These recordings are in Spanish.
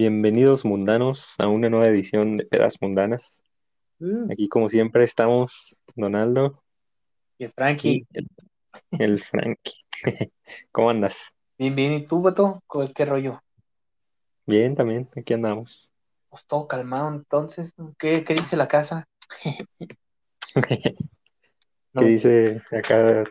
Bienvenidos mundanos a una nueva edición de Pedas Mundanas. Mm, Aquí como siempre estamos Donaldo y y Frankie, el, el Frankie. ¿Cómo andas? bien, bien, ¿y tú, vato? ¿Qué, qué rollo? Bien, también, aquí andamos. Pues todo calmado, entonces, ¿qué, qué dice la casa? ¿Qué No, dice acá?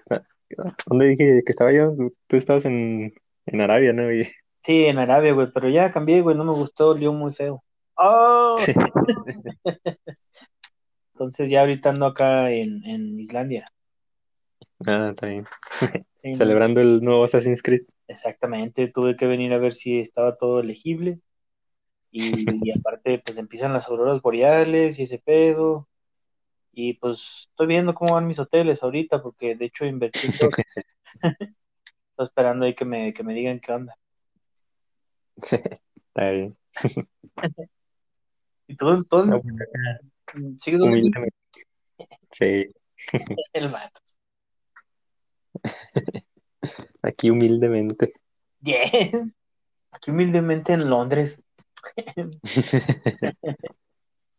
¿Dónde dije que estaba yo? Tú, tú estabas en, en Arabia, ¿no? Y- sí, en Arabia, güey, pero ya cambié, güey, no me gustó, olió muy feo. ¡Oh! Entonces ya ahorita ando acá en, en Islandia. Ah, está bien. Sí, no, Celebrando el nuevo Assassin's Creed. exactamente, tuve que venir a ver si estaba todo elegible. Y, aparte, pues empiezan las auroras boreales y ese pedo. Y pues estoy viendo cómo van mis hoteles ahorita, porque de hecho invertí. Estoy esperando ahí que me, que me digan qué onda. Está bien. Y todo, todo No. Sí, el vato. aquí humildemente. Bien. Aquí humildemente en Londres.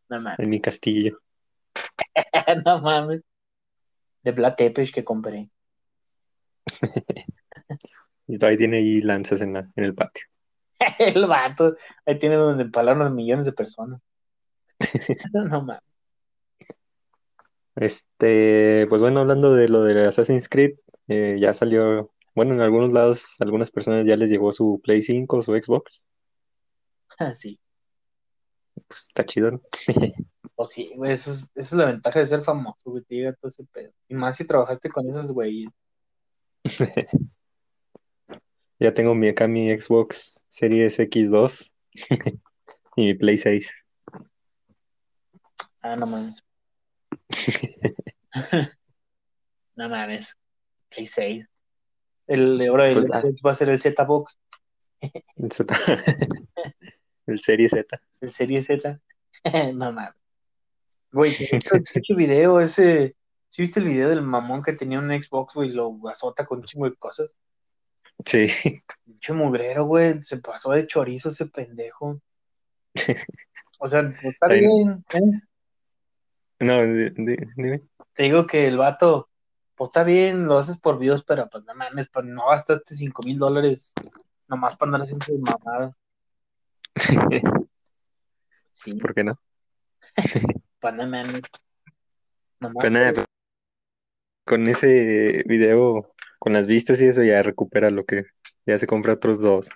No mames. En mi castillo. No mames. De Black Tepes que compré. Y todavía tiene ahí lanzas en, la, en el patio. El vato. Ahí tiene donde unos millones de personas. No mames. Este, pues bueno, hablando de lo de Assassin's Creed, eh, ya salió, bueno, en algunos lados, algunas personas ya les llegó su Play 5 o su Xbox. Así. Pues está chido, ¿no? O sí, güey. Eso es, esa es la ventaja de ser famoso, güey. Te llega todo ese pedo. Y más si trabajaste con esos güeyes. Ya tengo mi, acá mi Xbox Series X2 y mi Play 6. Ah, no mames. No mames. Play 6. El, ahora el Pues, va a ser el Z-Box. El, Z- el Serie Z. El Serie Z. No mames. Güey, ¿te viste el pinche video ese? ¿Sí viste el video del mamón que tenía un Xbox, güey, y lo azota con un chingo de cosas? Sí, Pinche mugrero, güey, se pasó de chorizo ese pendejo. O sea, pues, está bien. ¿eh? no, di- di- dime. Te digo que el vato, pues está bien, lo haces por Dios, pero pues no mames, pues no gastaste cinco mil dólares nomás para andar haciendo mamadas. Sí, ¿Por qué no? pues. Nomás Pues pues, con ese video, con las vistas y eso, ya recupera lo que ya se compra otros dos.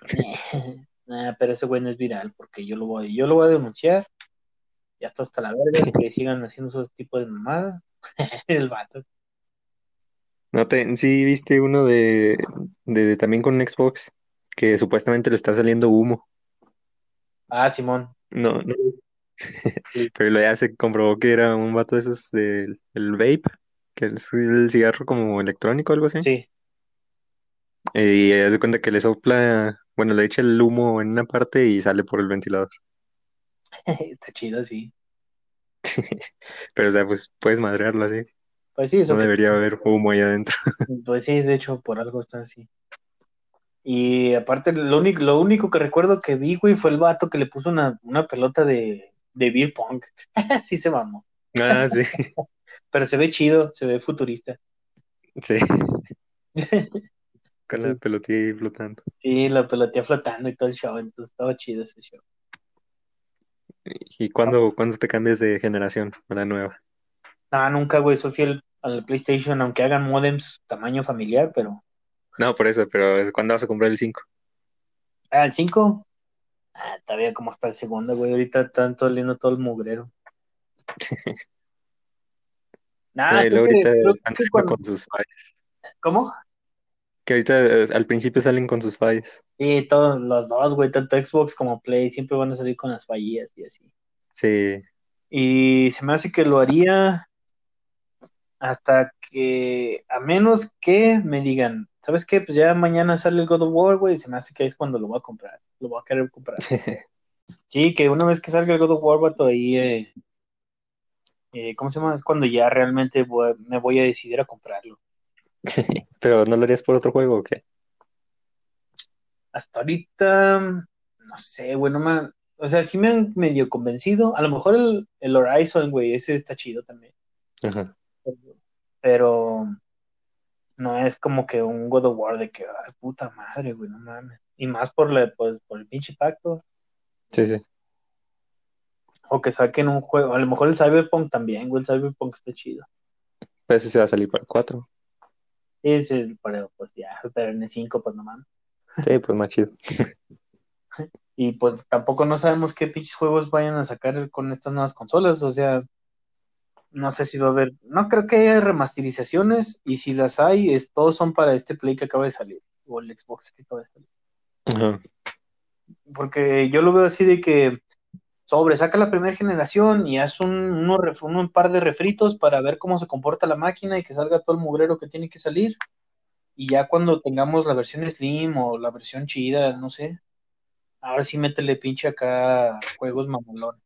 Nah, pero ese güey no es viral porque yo lo voy, yo lo voy a denunciar. Ya está hasta la verga que sigan haciendo esos tipos de mamadas. El vato. ¿No te, sí viste uno de, de también con Xbox que supuestamente le está saliendo humo? Ah, Simón. No, no. Sí. Pero ya se comprobó que era un vato de esos del el vape, que es el cigarro como electrónico o algo así. Sí. Y ya se cuenta que le sopla, bueno, le echa el humo en una parte y sale por el ventilador. Está chido, sí. Pero o sea, pues puedes madrearlo así. Pues sí, eso No que- debería haber humo ahí adentro. Pues sí, de hecho, por algo está así. Y aparte, lo único, lo único que recuerdo que vi, güey, fue el vato que le puso una, una pelota de, de beer pong. sí se mamó. Ah, sí, Pero se ve chido, se ve futurista. sí. Con la pelotilla ahí flotando. Sí, la pelotía flotando y todo el show, entonces estaba chido ese show. ¿Y cuándo, cuándo te cambias de generación a la nueva? No, nunca, güey, soy fiel al PlayStation, aunque hagan modems tamaño familiar, pero... No, por eso, pero ¿cuándo vas a comprar el 5? Ah, el 5. Ah, todavía como hasta el segundo, güey, ahorita están todo lindo todo el mugrero. Y luego que- ahorita creo están que cuando- con sus fallas. ¿Cómo? Que ahorita eh, al principio salen con sus fallas. Sí, todos los dos, güey, tanto Xbox como Play, siempre van a salir con las fallillas y así. Sí, Y se me hace que lo haría hasta que, a menos que me digan, ¿sabes qué? Pues ya mañana sale el God of War, güey, se me hace que es cuando lo voy a comprar, lo voy a querer comprar. Sí, que una vez que salga el God of War, vato, ahí, eh, eh, ¿cómo se llama? Es cuando ya realmente voy- me voy a decidir a comprarlo. pero ¿no lo harías por otro juego o qué? Hasta ahorita, no sé, güey, no me, O sea, sí me han medio convencido. A lo mejor el, el Horizon, güey, ese está chido también. Ajá. Pero no es como que un God of War de que, ay, puta madre, güey, no mames. Y más por, la, pues, por el pinche pacto. Sí, sí. O que saquen un juego. A lo mejor el Cyberpunk también, güey. El Cyberpunk está chido. Pues ese se va a salir para el 4. Es el, pero pues ya, pero en el 5, pues no mames. Sí, pues más chido. Y pues tampoco no sabemos qué pinches juegos vayan a sacar con estas nuevas consolas. O sea, no sé si va a haber. No creo que haya remasterizaciones. Y si las hay, es, todos son para este Play que acaba de salir. O el Xbox que acaba de salir. Ajá. Porque yo lo veo así de que sobre, saca la primera generación y haz un, un par de refritos para ver cómo se comporta la máquina y que salga todo el mugrero que tiene que salir. Y ya cuando tengamos la versión Slim o la versión chida, no sé. Ahora sí métele pinche acá juegos mamalones.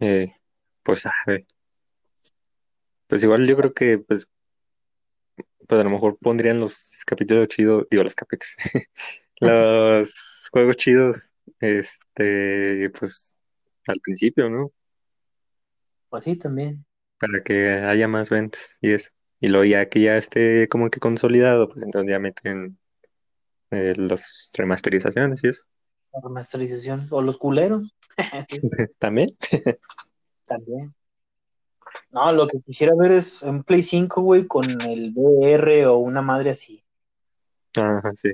Eh, pues a ver. Pues igual yo creo que pues, pues a lo mejor pondrían los capítulos chidos, digo los capítulos, los juegos chidos, este, pues al principio, ¿no? Pues sí, también. Para que haya más ventas y eso. Y luego ya que ya esté como que consolidado, pues entonces ya meten eh, las remasterizaciones y eso. La remasterización. O los culeros. También. También. No, lo que quisiera ver es un Play 5, güey, con el VR o una madre así. Ajá, sí.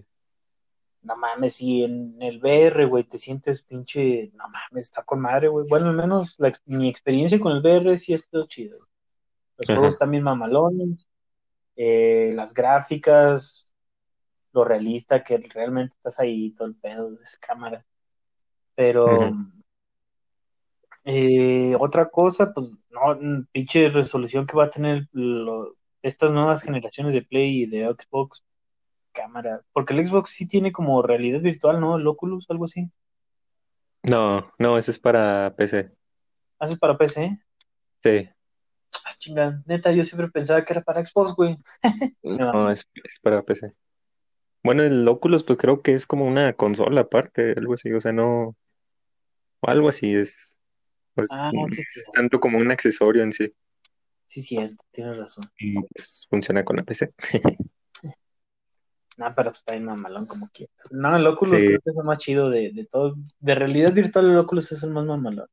No mames, si en el VR, güey, te sientes pinche. No mames, está con madre, güey. Bueno, al menos la mi experiencia con el VR sí ha sido chido. Los Ajá. juegos también mamalones, eh, las gráficas, lo realista que realmente estás ahí, todo el pedo de esa cámara. Pero. Eh, otra cosa, pues, no, mm, pinche resolución que va a tener lo- estas nuevas generaciones de Play y de Xbox cámara. Porque el Xbox sí tiene como realidad virtual, ¿no? El Oculus, algo así. No, no, ese es para PC. ¿Haces para PC? Sí. Ah, chinga, neta, yo siempre pensaba que era para Xbox, güey. No, es, es para PC. Bueno, el Oculus, pues creo que es como una consola aparte, algo así, o sea, no, o algo así, es, pues, Ah, sí, sí, es tanto como un accesorio en sí, sí, cierto, tienes razón. y pues funciona con la PC. No, pero pues está bien mamalón como quiera. No, el Oculus Sí. creo que es el más chido de, de todo. De realidad virtual, el Oculus es el más mamalón.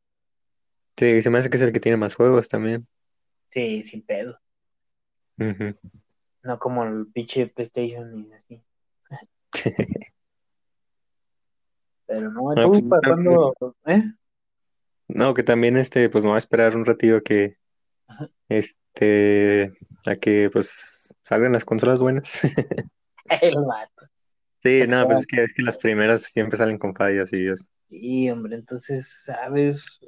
Sí, se me hace que es el que tiene más juegos también. Sí, sin pedo. No como el pinche PlayStation y así. Pero no, Ah, ¿tú pues, para cuándo? ¿Eh? No, que también este, pues me voy a esperar un ratito que, este, a que pues salgan las consolas buenas. El vato. Sí, no, pues es que, es que las primeras siempre salen con fallas y eso. Sí, hombre, entonces, ¿sabes?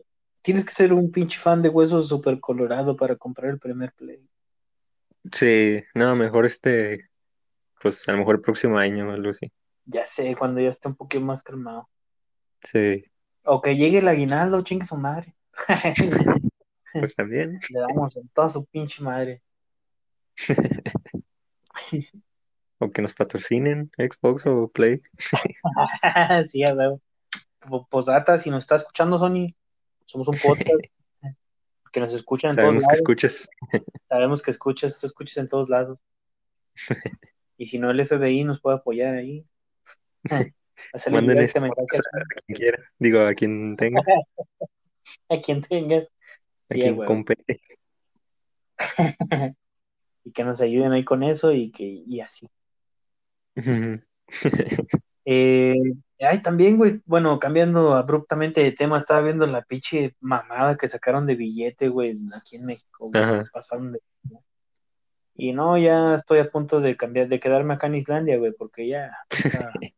Tienes que ser un pinche fan de huesos super colorado para comprar el primer Play. Sí, no, mejor este, pues a lo mejor el próximo año así. Ya sé, cuando ya esté un poquito más calmado. Sí, O que llegue el aguinaldo, chingue su madre. pues también. Le damos en toda su pinche madre. O que nos patrocinen Xbox o Play. sí, a ver. Posdata, si nos está escuchando, Sony, somos un podcast que nos escuchan en Sabemos todos que lados. escuchas. Sabemos que escuchas, tú escuchas en todos lados. Y si no, el FBI nos puede apoyar ahí. Manden este mensaje a quien quiera. Digo, a quien tenga, a quien tenga. a Sí, quien güey. compete. y que nos ayuden ahí con eso y que y así. Eh, ay, también, güey, bueno, cambiando abruptamente de tema, estaba viendo la pinche mamada que sacaron de billete, güey, aquí en México, güey, pasaron de... Y no, ya estoy a punto de cambiar, de quedarme acá en Islandia, güey, porque ya, ya,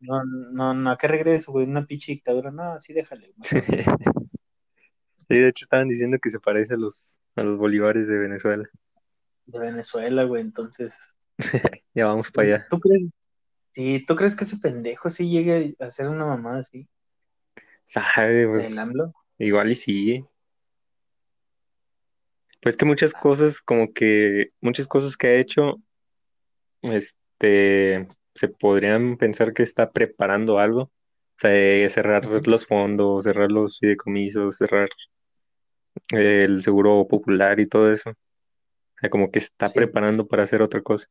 no, no, no, ¿a qué regreso, güey? Una pinche dictadura, no, sí, déjale, güey. Sí, de hecho estaban diciendo que se parece a los, a los bolívares de Venezuela. de Venezuela, güey, entonces, Ya vamos para allá. ¿tú crees? Sí, ¿tú crees que ese pendejo sí llegue a hacer una mamada así, Sabe, pues igual y sí. Pues que muchas cosas, como que muchas cosas que ha hecho, este, se podrían pensar que está preparando algo. O sea, cerrar los fondos, cerrar los fideicomisos, cerrar el seguro popular y todo eso. O sea, como que está Sí, preparando para hacer otra cosa.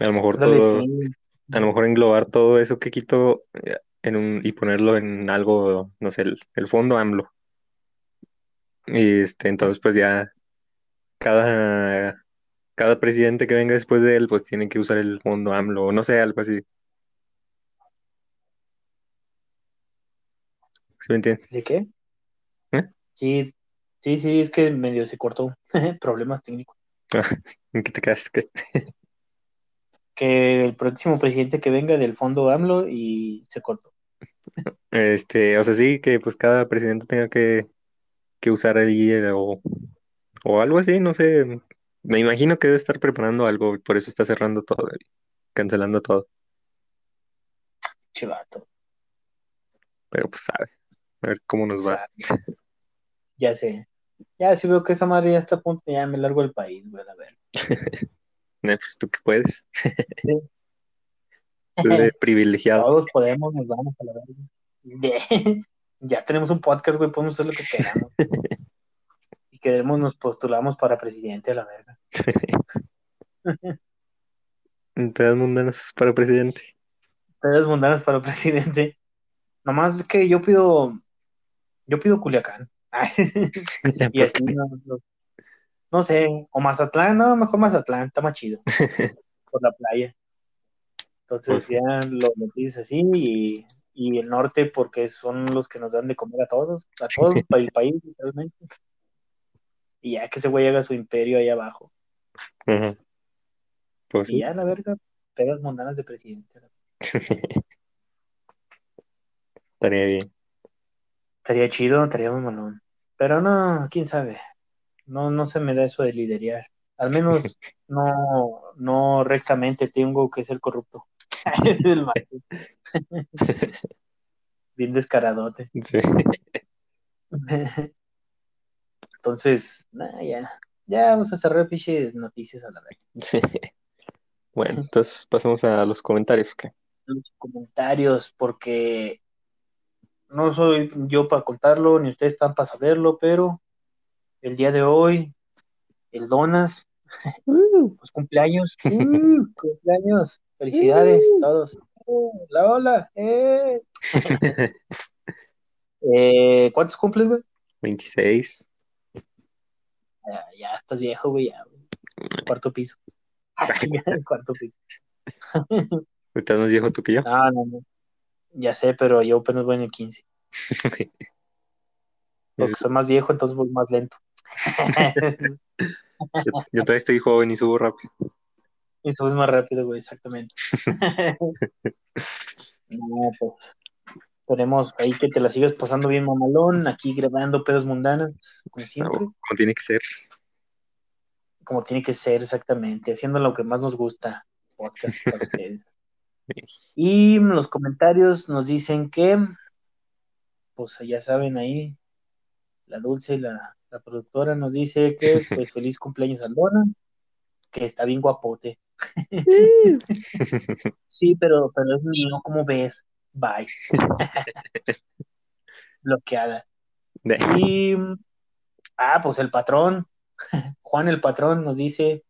A lo mejor todo, sí. a lo mejor englobar todo eso que quitó eh, en un, y ponerlo en algo, no sé, el, el fondo AMLO. Y este, entonces pues ya cada, cada presidente que venga después de él, pues tiene que usar el fondo AMLO, o no sé, algo así. ¿Sí me ¿De entiendes? qué? ¿Eh? Sí, sí, sí, es que medio se cortó. Problemas técnicos. ¿En qué te quedas? Que el próximo presidente que venga del fondo AMLO y se cortó. Este, o sea, sí, que pues cada presidente tenga que, que usar ahí eh, o, o algo así, no sé. Me imagino que debe estar preparando algo, y por eso está cerrando todo cancelando todo. Chivato. Pero pues sabe, a ver cómo nos va. Sabe, Ya sé. Ya si veo que esa madre ya está a punto, ya me largo del país, güey, a ver. Pues tú que puedes, Sí. privilegiado. Todos podemos, nos vamos a la verga. Ya tenemos un podcast, güey, podemos hacer lo que queramos. Y queremos, nos postulamos para presidente a la verga. Entradas mundanas para presidente. Ustedes mundanas para presidente. Nomás que yo pido, yo pido Culiacán. y ¿Por así, qué? no, no, sé, o Mazatlán, no, mejor Mazatlán, está más chido, por la playa. Entonces Pues, ya lo metís así y, y el norte porque son los que nos dan de comer a todos, a todo el país, literalmente. Y ya que ese güey haga su imperio ahí abajo. Pues Y sí. ya, la verga, pegas mundanas de presidente. Estaría bien. Estaría chido, estaría muy malón. Pero no, quién sabe. No, no se me da eso de liderear. Al menos no, no rectamente tengo que ser corrupto. Bien descaradote. Sí. Entonces, nah, ya. Ya vamos a cerrar pinches noticias a la vez. Sí. Bueno, entonces pasamos a los comentarios. ¿qué? Los comentarios, porque no soy yo para contarlo, ni ustedes están para saberlo, pero el día de hoy, el Donas, pues cumpleaños, uh, cumpleaños, felicidades a todos. Uh, hola, hola, eh. Eh, ¿Cuántos cumples, güey? 26. Ya, ya estás viejo, güey, ya, güey. Cuarto piso. Ah, chingada, cuarto piso. ¿Estás más viejo tú que yo? No, no, no. Ya sé, pero yo apenas voy en el 15. Porque soy más viejo, entonces voy más lento. Yo, yo todavía estoy joven y subo rápido. y subes más rápido, güey, exactamente. no, pues. Esperemos ahí que te la sigas pasando bien, mamalón. Aquí grabando pedos mundanas, como Pues, siempre. como tiene que ser. Como tiene que ser, exactamente. Haciendo lo que más nos gusta. Podcast para ustedes. Y los comentarios nos dicen que, pues ya saben ahí, la Dulce, la, la productora, nos dice que, pues feliz cumpleaños al Dona, que está bien guapote. sí, pero, pero es mío, ¿cómo ves? Bye. Bloqueada. Y, ah, pues el patrón, Juan el patrón nos dice,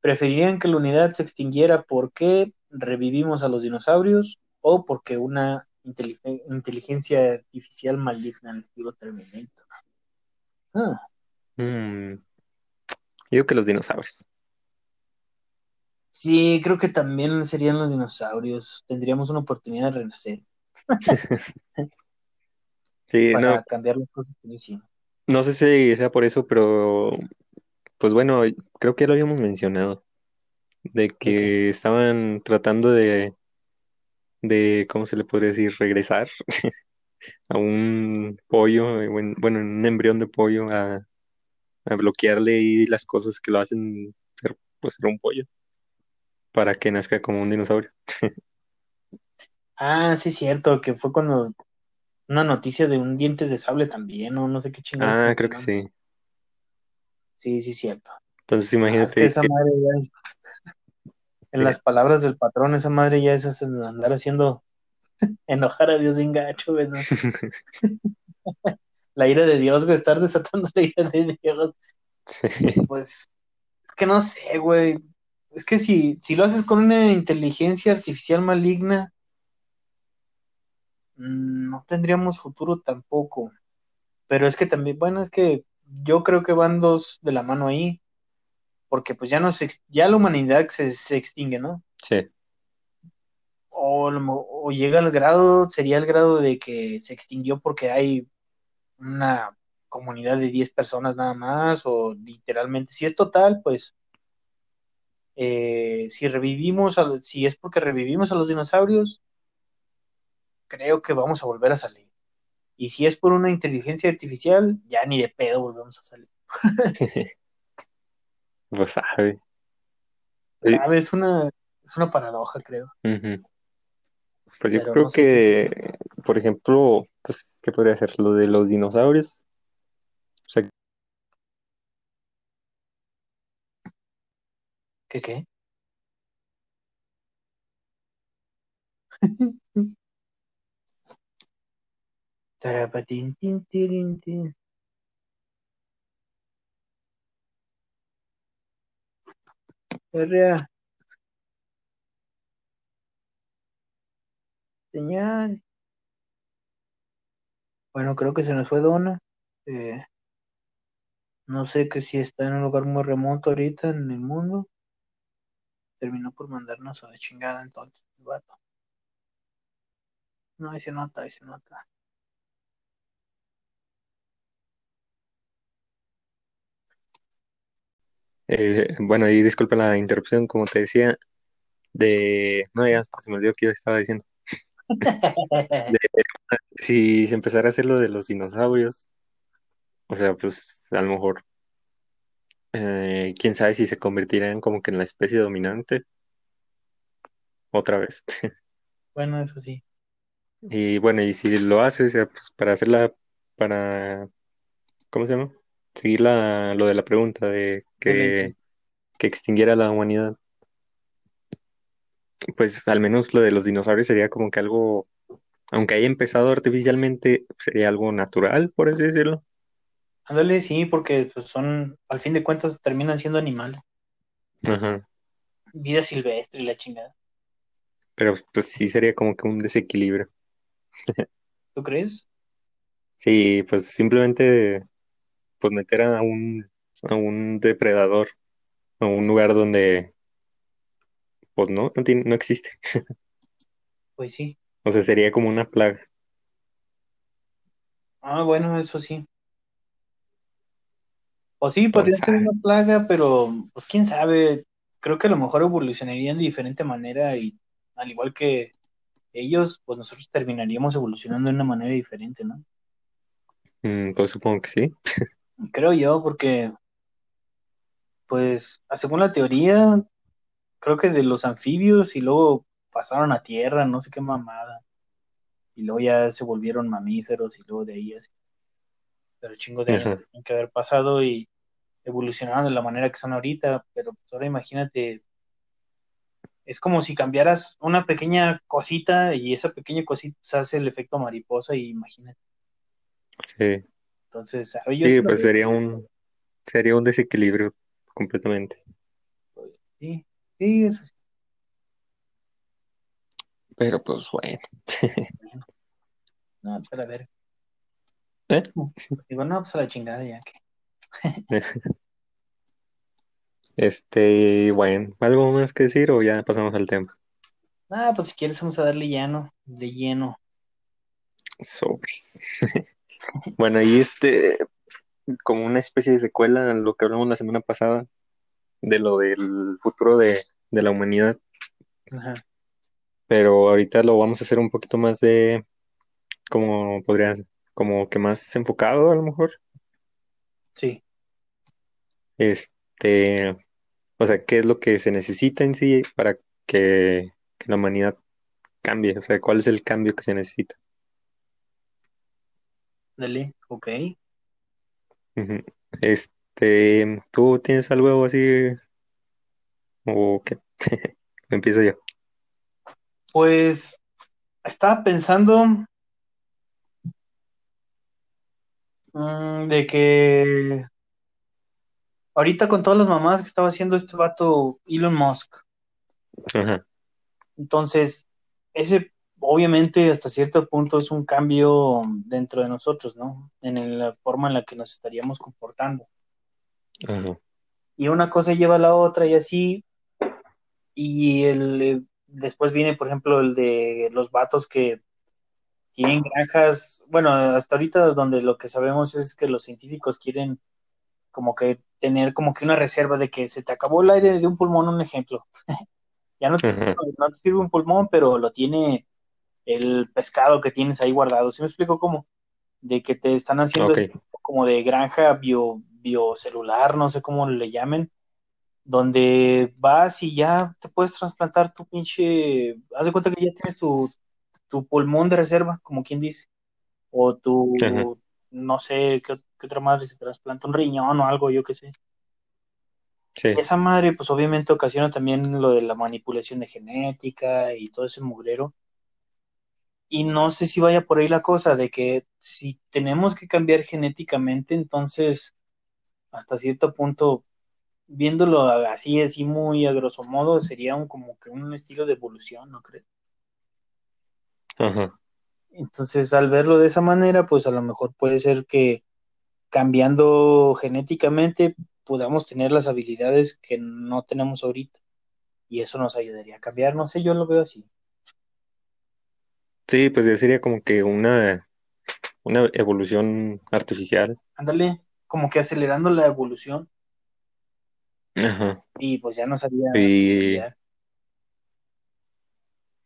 preferirían que la unidad se extinguiera porque revivimos a los dinosaurios o porque una inteligen- inteligencia artificial maligna al estilo Terminator. Ah, Mm. Yo que los dinosaurios. sí, creo que también serían los dinosaurios. Tendríamos una oportunidad de renacer Sí, para no, cambiar las cosas que no hicimos. no sé si sea por eso, pero pues bueno, creo que ya lo habíamos mencionado. De que estaban tratando de, de, ¿cómo se le podría decir? Regresar a un pollo, eh, buen- bueno, un embrión de pollo a, a bloquearle y las cosas que lo hacen ser, pues, ser un pollo para que nazca como un dinosaurio. Ah, sí, cierto, que fue cuando una noticia de un dientes de sable también, ¿no? No sé qué chingados Ah, creo que sí. Sí, sí, cierto. Entonces Ah, es imagínate que esa que- madre ya es- en las palabras del patrón, esa madre ya es andar haciendo enojar a Dios bien gacho, güey. ¿no? La ira de Dios, güey, estar desatando la ira de Dios. Sí. Pues, que no sé, güey. Es que si, si lo haces con una inteligencia artificial maligna, mm, no tendríamos futuro tampoco. Pero es que también, bueno, es que yo creo que van dos de la mano ahí, porque pues ya no se, ex- ya la humanidad se, se extingue, ¿no? Sí. O, llega al grado, sería el grado de que se extinguió porque hay una comunidad de 10 personas nada más, o literalmente, si es total, pues eh, si revivimos, a, si es porque revivimos a los dinosaurios, creo que vamos a volver a salir. Y si es por una inteligencia artificial, ya ni de pedo volvemos a salir. Pues sabe. Sí. ¿Sabes? Es una, es una paradoja, creo. Ujú. Pues yo Pero creo no sé. que, por ejemplo, pues, ¿qué podría ser? Lo de los dinosaurios. O sea, ¿Qué qué? Tarapatín, tin, tirin, tin. Perrea. Señal. Bueno, creo que se nos fue Donna. Eh, no sé que si está en un lugar muy remoto ahorita en el mundo. Terminó por mandarnos a la chingada entonces, el vato. No, ahí se nota, ahí se nota. eh, bueno, y disculpa la interrupción, como te decía, de... No, ya hasta se me olvidó que yo estaba diciendo. De- si se empezara a hacer lo de los dinosaurios, o sea, pues a lo mejor, eh, quién sabe si se convertirían como que en la especie dominante otra vez. Bueno, eso sí. Y bueno, y si lo haces, eh, pues para hacerla, para, ¿cómo se llama? Seguir la, lo de la pregunta de que, que extinguiera la humanidad, pues al menos lo de los dinosaurios sería como que algo, aunque haya empezado artificialmente, sería algo natural, por así decirlo. Ándale, sí, porque pues, son, al fin de cuentas, terminan siendo animales. Ajá. Vida silvestre y la chingada. Pero pues sí sería como que un desequilibrio. ¿Tú crees? Sí, pues simplemente pues meter a un, a un depredador a un lugar donde pues no, no tiene, no existe. Pues sí. O sea, sería como una plaga. Ah, bueno, eso sí. O sí, podría Entonces, ser ah, una plaga, pero pues quién sabe. Creo que a lo mejor evolucionarían de diferente manera y al igual que ellos, pues nosotros terminaríamos evolucionando de una manera diferente, ¿no? mm, pues supongo que sí. Creo yo, porque pues según la teoría, creo que de los anfibios y luego pasaron a tierra, no sé qué mamada. Y luego ya se volvieron mamíferos y luego de ahí así. Pero chingo de años tienen que haber pasado y evolucionaron de la manera que son ahorita. Pero pues, ahora imagínate, es como si cambiaras una pequeña cosita y esa pequeña cosita pues, hace el efecto mariposa y imagínate. Sí, Entonces, sí pues sería un, sería un desequilibrio completamente. Sí, sí, eso sí. Pero pues bueno. No, pues a la ver. ¿Eh? Digo, no, pues a la chingada ya que. Este, bueno, ¿algo más que decir o ya pasamos al tema? Ah, pues si quieres vamos a darle lleno, de lleno. Sobres. Bueno, y este, como una especie de secuela a lo que hablamos la semana pasada, de lo del futuro de, de la humanidad, Ajá. pero ahorita lo vamos a hacer un poquito más de, como podría, como que más enfocado a lo mejor. Sí, Este, o sea, ¿qué es lo que se necesita en sí para que, que la humanidad cambie? O sea, ¿cuál es el cambio que se necesita? dale, ok. Este, ¿tú tienes algo así o qué? Empiezo yo. Pues Estaba pensando mm, de que ahorita con todas las mamadas que estaba haciendo este vato Elon Musk, Ajá, entonces ese obviamente hasta cierto punto es un cambio dentro de nosotros, ¿no? En la forma en la que nos estaríamos comportando. Ajá, Y una cosa lleva a la otra y así, y el, eh, después viene, por ejemplo, el de los vatos que tienen granjas, bueno, hasta ahorita donde lo que sabemos es que los científicos quieren como que tener como que una reserva de que se te acabó el aire de un pulmón, un ejemplo. ya no te, no te sirve un pulmón, pero lo tiene el pescado que tienes ahí guardado. ¿Sí me explico cómo? De que te están haciendo ok, ese tipo como de granja bio, biocelular, no sé cómo le llamen, donde vas y ya te puedes trasplantar tu pinche, haz de cuenta que ya tienes tu, tu pulmón de reserva, como quien dice, o ajá, tu, no sé, qué, qué otra madre se trasplanta, un riñón o algo, yo qué sé. sí, Esa madre, pues obviamente ocasiona también lo de la manipulación de genética y todo ese mugrero. Y no sé si vaya por ahí la cosa de que si tenemos que cambiar genéticamente, entonces hasta cierto punto, viéndolo así, así muy a grosso modo, sería un, como que un estilo de evolución, ¿no crees? ajá. Entonces, al verlo de esa manera, pues a lo mejor puede ser que cambiando genéticamente podamos tener las habilidades que no tenemos ahorita. Y eso nos ayudaría a cambiar, no sé, yo lo veo así. Sí, pues ya sería como que una, una evolución artificial. Ándale, como que acelerando la evolución Ajá. y pues ya Y cambiar.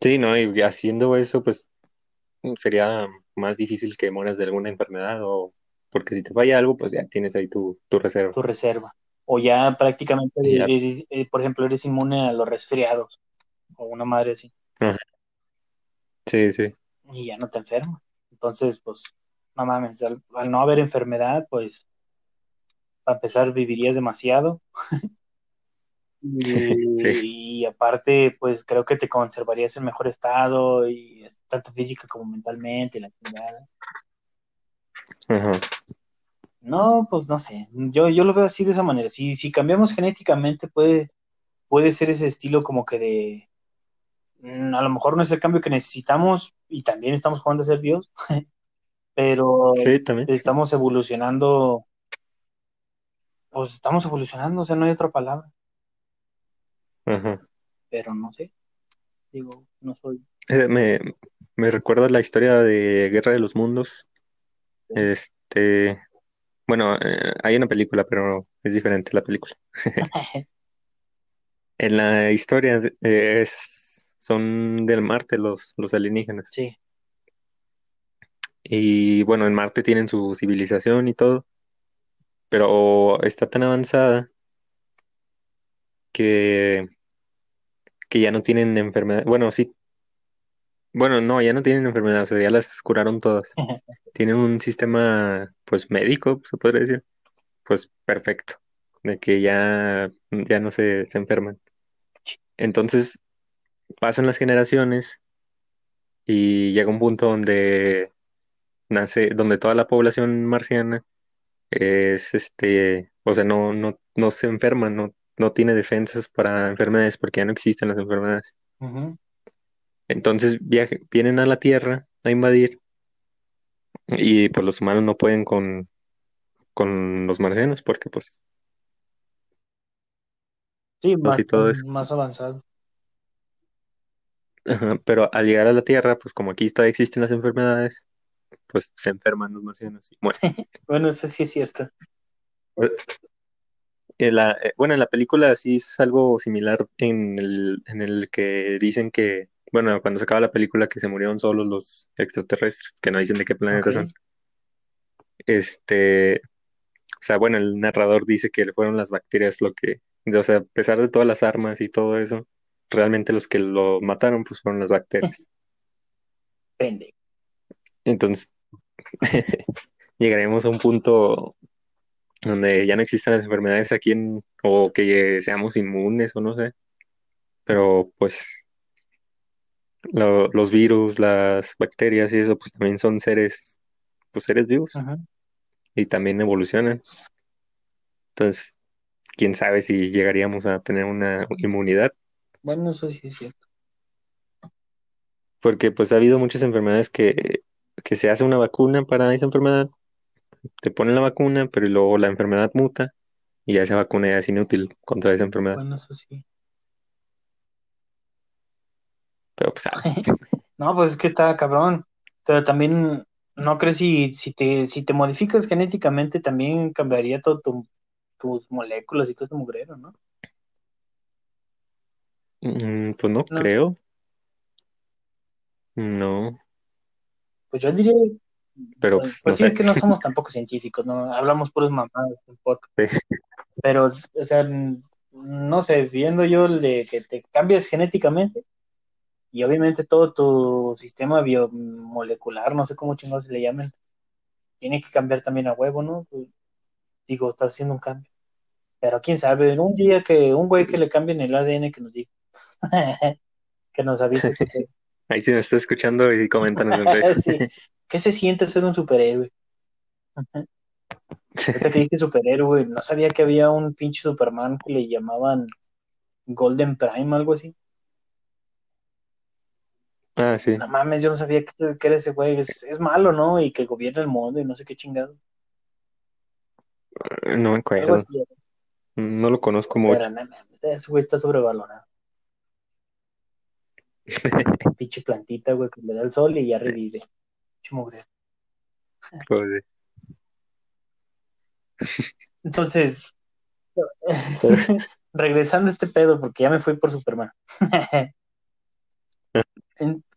sí, ¿no? Y haciendo eso, pues sería más difícil que mueras de alguna enfermedad o porque si te falla algo, pues ya tienes ahí tu, tu reserva. tu reserva. O ya prácticamente, Y ya, eres, eh, por ejemplo, eres inmune a los resfriados o una madre así ajá. Sí, sí. y ya no te enfermas. Entonces, pues, no mames, al, al no haber enfermedad, pues, para empezar, vivirías demasiado Sí, y, y aparte, pues, creo que te conservarías en mejor estado y tanto física como mentalmente, la chingada. ajá. No, pues no sé, yo, yo lo veo así de esa manera. Si, si cambiamos genéticamente, puede, puede ser ese estilo como que de, mm, a lo mejor no es el cambio que necesitamos y también estamos jugando a ser Dios, pero Sí, también. estamos evolucionando, pues estamos evolucionando, o sea, no hay otra palabra, Ajá. pero no sé, digo, no soy. Eh, me, me recuerda la historia de Guerra de los Mundos. Este, bueno, eh, hay una película, pero es diferente la película. En la historia eh, es, son del Marte los, los alienígenas. Sí, Y bueno, en Marte tienen su civilización y todo, pero está tan avanzada que, que ya no tienen enfermedad. Bueno, sí, bueno, no, ya no tienen enfermedad, o sea, ya las curaron todas. Tienen un sistema, pues, médico, se podría decir, pues, perfecto, de que ya, ya no se, se enferman. Entonces, pasan las generaciones y llega un punto donde nace, donde toda la población marciana es este, o sea, no, no, no se enferma, no, no tiene defensas para enfermedades porque ya no existen las enfermedades. Entonces viaje- vienen a la Tierra a invadir y pues los humanos no pueden con, con los marcianos porque pues Sí, más, así todo eso. más avanzado. Ajá, Pero al llegar a la Tierra, pues como aquí todavía existen las enfermedades, pues se enferman los marcianos y mueren. Bueno, eso sí es cierto. En la, eh, bueno, en la película sí es algo similar en el, en el que dicen que, bueno, cuando se acaba la película que se murieron solos los extraterrestres, que no dicen de qué planeta son. Este, o sea, bueno, el narrador dice que fueron las bacterias lo que, o sea, a pesar de todas las armas y todo eso, realmente los que lo mataron pues fueron las bacterias. Pende. Entonces, llegaremos a un punto donde ya no existen las enfermedades aquí en, o que seamos inmunes o no sé, pero pues Lo- los virus, las bacterias y eso, pues también son seres, pues seres vivos Ujú. y también evolucionan. Entonces, quién sabe si llegaríamos a tener una inmunidad, Bueno, eso sí es cierto. porque pues ha habido muchas enfermedades que, que se hace una vacuna para esa enfermedad, te ponen la vacuna, pero luego la enfermedad muta y ya esa vacuna ya es inútil contra esa enfermedad. Bueno, eso sí. Pero pues, ah, No, pues es que está cabrón. Pero también, ¿no crees si, si te, si te modificas genéticamente también cambiaría todo tu- tus moléculas y todo este mugrero, ¿no? mm, pues no No, creo, no, pues yo diría, pero pues, pues pues no sí, es que no somos tampoco científicos, ¿no? Hablamos puros mamadas en podcast. Pero, o sea, no sé, viendo yo el de que te cambias genéticamente y obviamente todo tu sistema biomolecular, no sé cómo chingados se le llamen, tiene que cambiar también a huevo, ¿no? Pues, digo, estás haciendo un cambio. Pero quién sabe, en un día que un güey que le cambien el ADN que nos diga, que nos avise. Ahí si me estás escuchando y coméntanos en redes. Sí. ¿Qué se siente ser un superhéroe? Que dije superhéroe, no sabía que había un pinche Superman que le llamaban Golden Prime, algo así. Ah, sí, No mames, yo no sabía que, que era ese güey. Es, es malo, ¿no? Y que gobierna el mundo y no sé qué chingado. no me acuerdo, no lo conozco Pero mucho. no mames, ese güey está sobrevalorado. Pinche plantita, güey, que le da el sol y ya revive. Pinche Entonces, regresando a este pedo, porque ya me fui por Superman.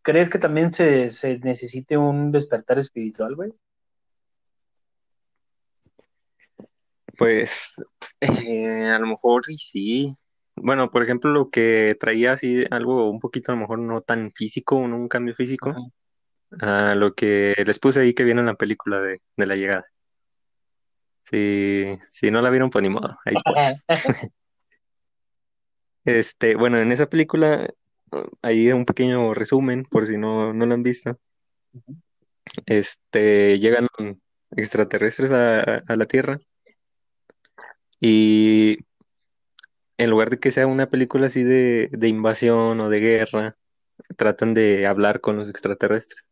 ¿Crees que también se, se necesite un despertar espiritual, güey? Pues eh, a lo mejor y sí. Bueno, por ejemplo, lo que traía así algo un poquito a lo mejor no tan físico, no un cambio físico, a lo que les puse ahí que viene en la película de, de La Llegada. Si, si no la vieron, pues ni modo, hay spoilers. Este, bueno, en esa película, uh, ahí un pequeño resumen, por si no, no lo han visto. Este, llegan extraterrestres a, a la Tierra y en lugar de que sea una película así de, de invasión o de guerra, tratan de hablar con los extraterrestres,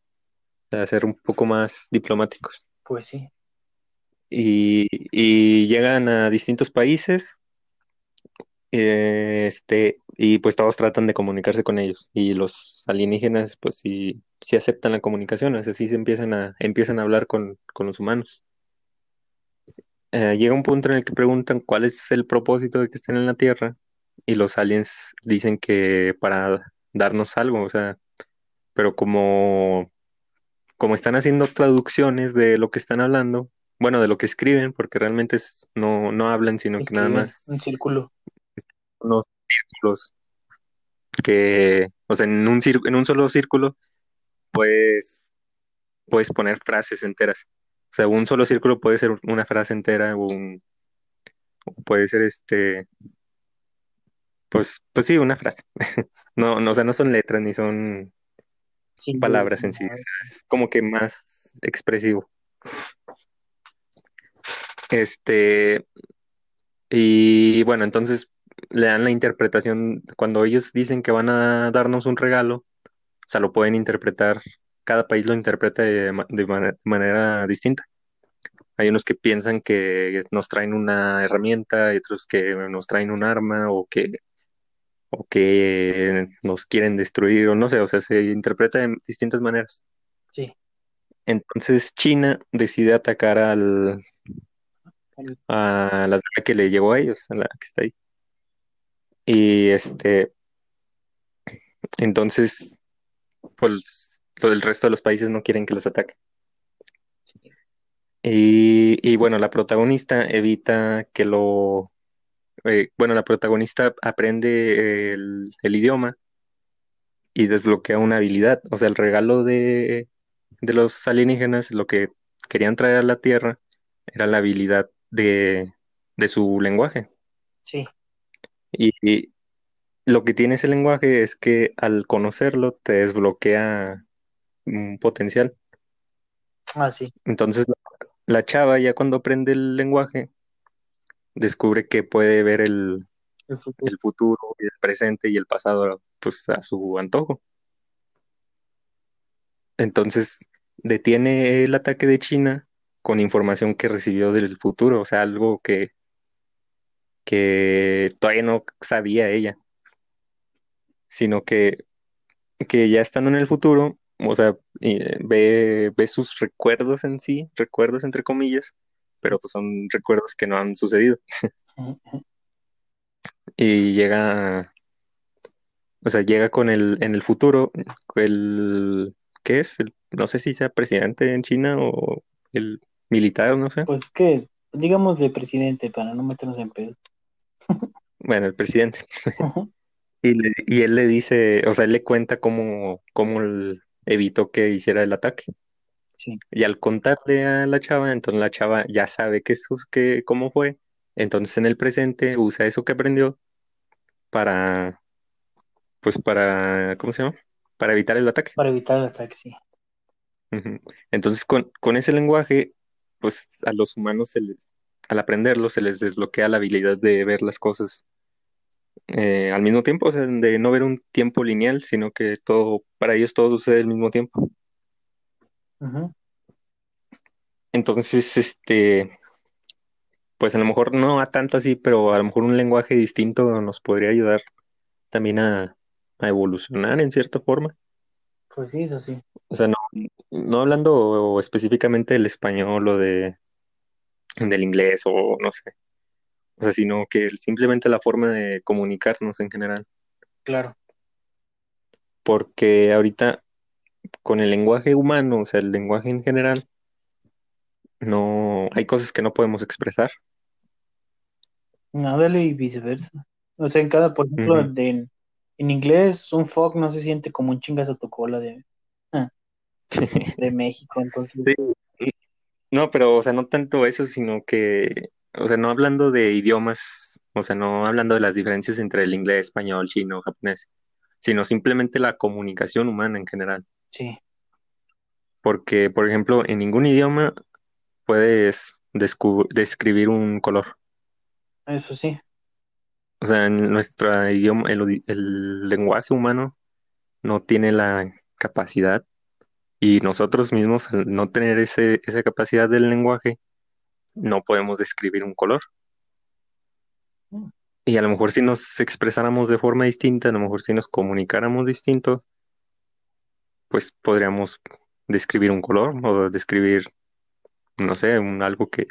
de ser un poco más diplomáticos. Pues sí. Y, y llegan a distintos países, eh, este, y pues todos tratan de comunicarse con ellos. Y los alienígenas, pues sí, sí aceptan la comunicación, así se empiezan a, empiezan a hablar con, con los humanos. Eh, llega un punto en el que preguntan cuál es el propósito de que estén en la Tierra, y los aliens dicen que para darnos algo, o sea, pero como como están haciendo traducciones de lo que están hablando, bueno, de lo que escriben, porque realmente es- no, no hablan, sino que nada más un círculo. unos círculos que, o sea, en un, cir- en un solo círculo puedes, puedes poner frases enteras. O sea, un solo círculo puede ser una frase entera o, un, puede ser este, pues, pues sí, una frase. No, no, o sea, no son letras ni son palabras en sí, es como que más expresivo. Este, Y bueno, entonces le dan la interpretación, cuando ellos dicen que van a darnos un regalo, o sea, lo pueden interpretar, cada país lo interpreta de, de manera distinta. Hay unos que piensan que nos traen una herramienta, hay otros que nos traen un arma o que, o que nos quieren destruir, o no sé, o sea, se interpreta de distintas maneras. Sí. Entonces China decide atacar al, a la zona que le llegó a ellos, a la que está ahí. Y este, entonces pues todo el resto de los países no quieren que los ataque. Y, y bueno, la protagonista evita que lo, eh, bueno, la protagonista aprende el, el idioma y desbloquea una habilidad. O sea, el regalo de, de los alienígenas, lo que querían traer a la Tierra, era la habilidad de, de su lenguaje. Sí. Y, y, lo que tiene ese lenguaje es que al conocerlo te desbloquea un potencial. Ah, sí, Entonces la, chava ya cuando aprende el lenguaje descubre que puede ver el, el futuro. el futuro y el presente y el pasado pues a su antojo. Entonces detiene el ataque de China con información que recibió del futuro, o sea, algo que, que todavía no sabía ella, sino que, que ya estando en el futuro, o sea, eh, ve, ve sus recuerdos en sí, recuerdos entre comillas, pero pues son recuerdos que no han sucedido. Y llega, o sea, llega con el, en el futuro, el, ¿qué es? El- no sé si sea presidente en China o el militar, no sé. Pues que, digamos de presidente, para no meternos en pedo. Bueno, el presidente. Y, le- y él le dice, o sea, él le cuenta cómo, cómo él evitó que hiciera el ataque. Sí, Y al contarle a la chava, entonces la chava ya sabe qué sus, qué, cómo fue. Entonces en el presente usa eso que aprendió para, pues para, ¿cómo se llama? Para evitar el ataque. para evitar el ataque, sí. Entonces con, con ese lenguaje, pues a los humanos se les, al aprenderlo se les desbloquea la habilidad de ver las cosas eh, al mismo tiempo, o sea, de no ver un tiempo lineal, sino que todo, para ellos todo sucede al mismo tiempo. Ujú. Entonces, este, pues a lo mejor no a tanto así, pero a lo mejor un lenguaje distinto nos podría ayudar también a, a evolucionar en cierta forma. Pues sí, eso sí, O sea, no, no hablando específicamente del español o de, del inglés o no sé, o sea, sino que simplemente la forma de comunicarnos en general. claro. Porque ahorita con el lenguaje humano, o sea, el lenguaje en general, no, hay cosas que no podemos expresar. Ándale y viceversa. O sea, en cada, por ejemplo, de, en, en inglés, un fuck no se siente como un chingas a tu cola de, ah, de México, entonces, Sí, no, pero, o sea, no tanto eso, sino que, o sea, no hablando de idiomas, o sea, no hablando de las diferencias entre el inglés, español, chino, japonés, sino simplemente la comunicación humana en general. sí, Porque, por ejemplo, en ningún idioma puedes describir un color. eso sí, O sea, en nuestro idioma, el, el lenguaje humano no tiene la capacidad y nosotros mismos, al no tener ese, esa capacidad del lenguaje, no podemos describir un color. Mm, Y a lo mejor si nos expresáramos de forma distinta, a lo mejor si nos comunicáramos distinto, pues podríamos describir un color o describir, no sé, un, algo que,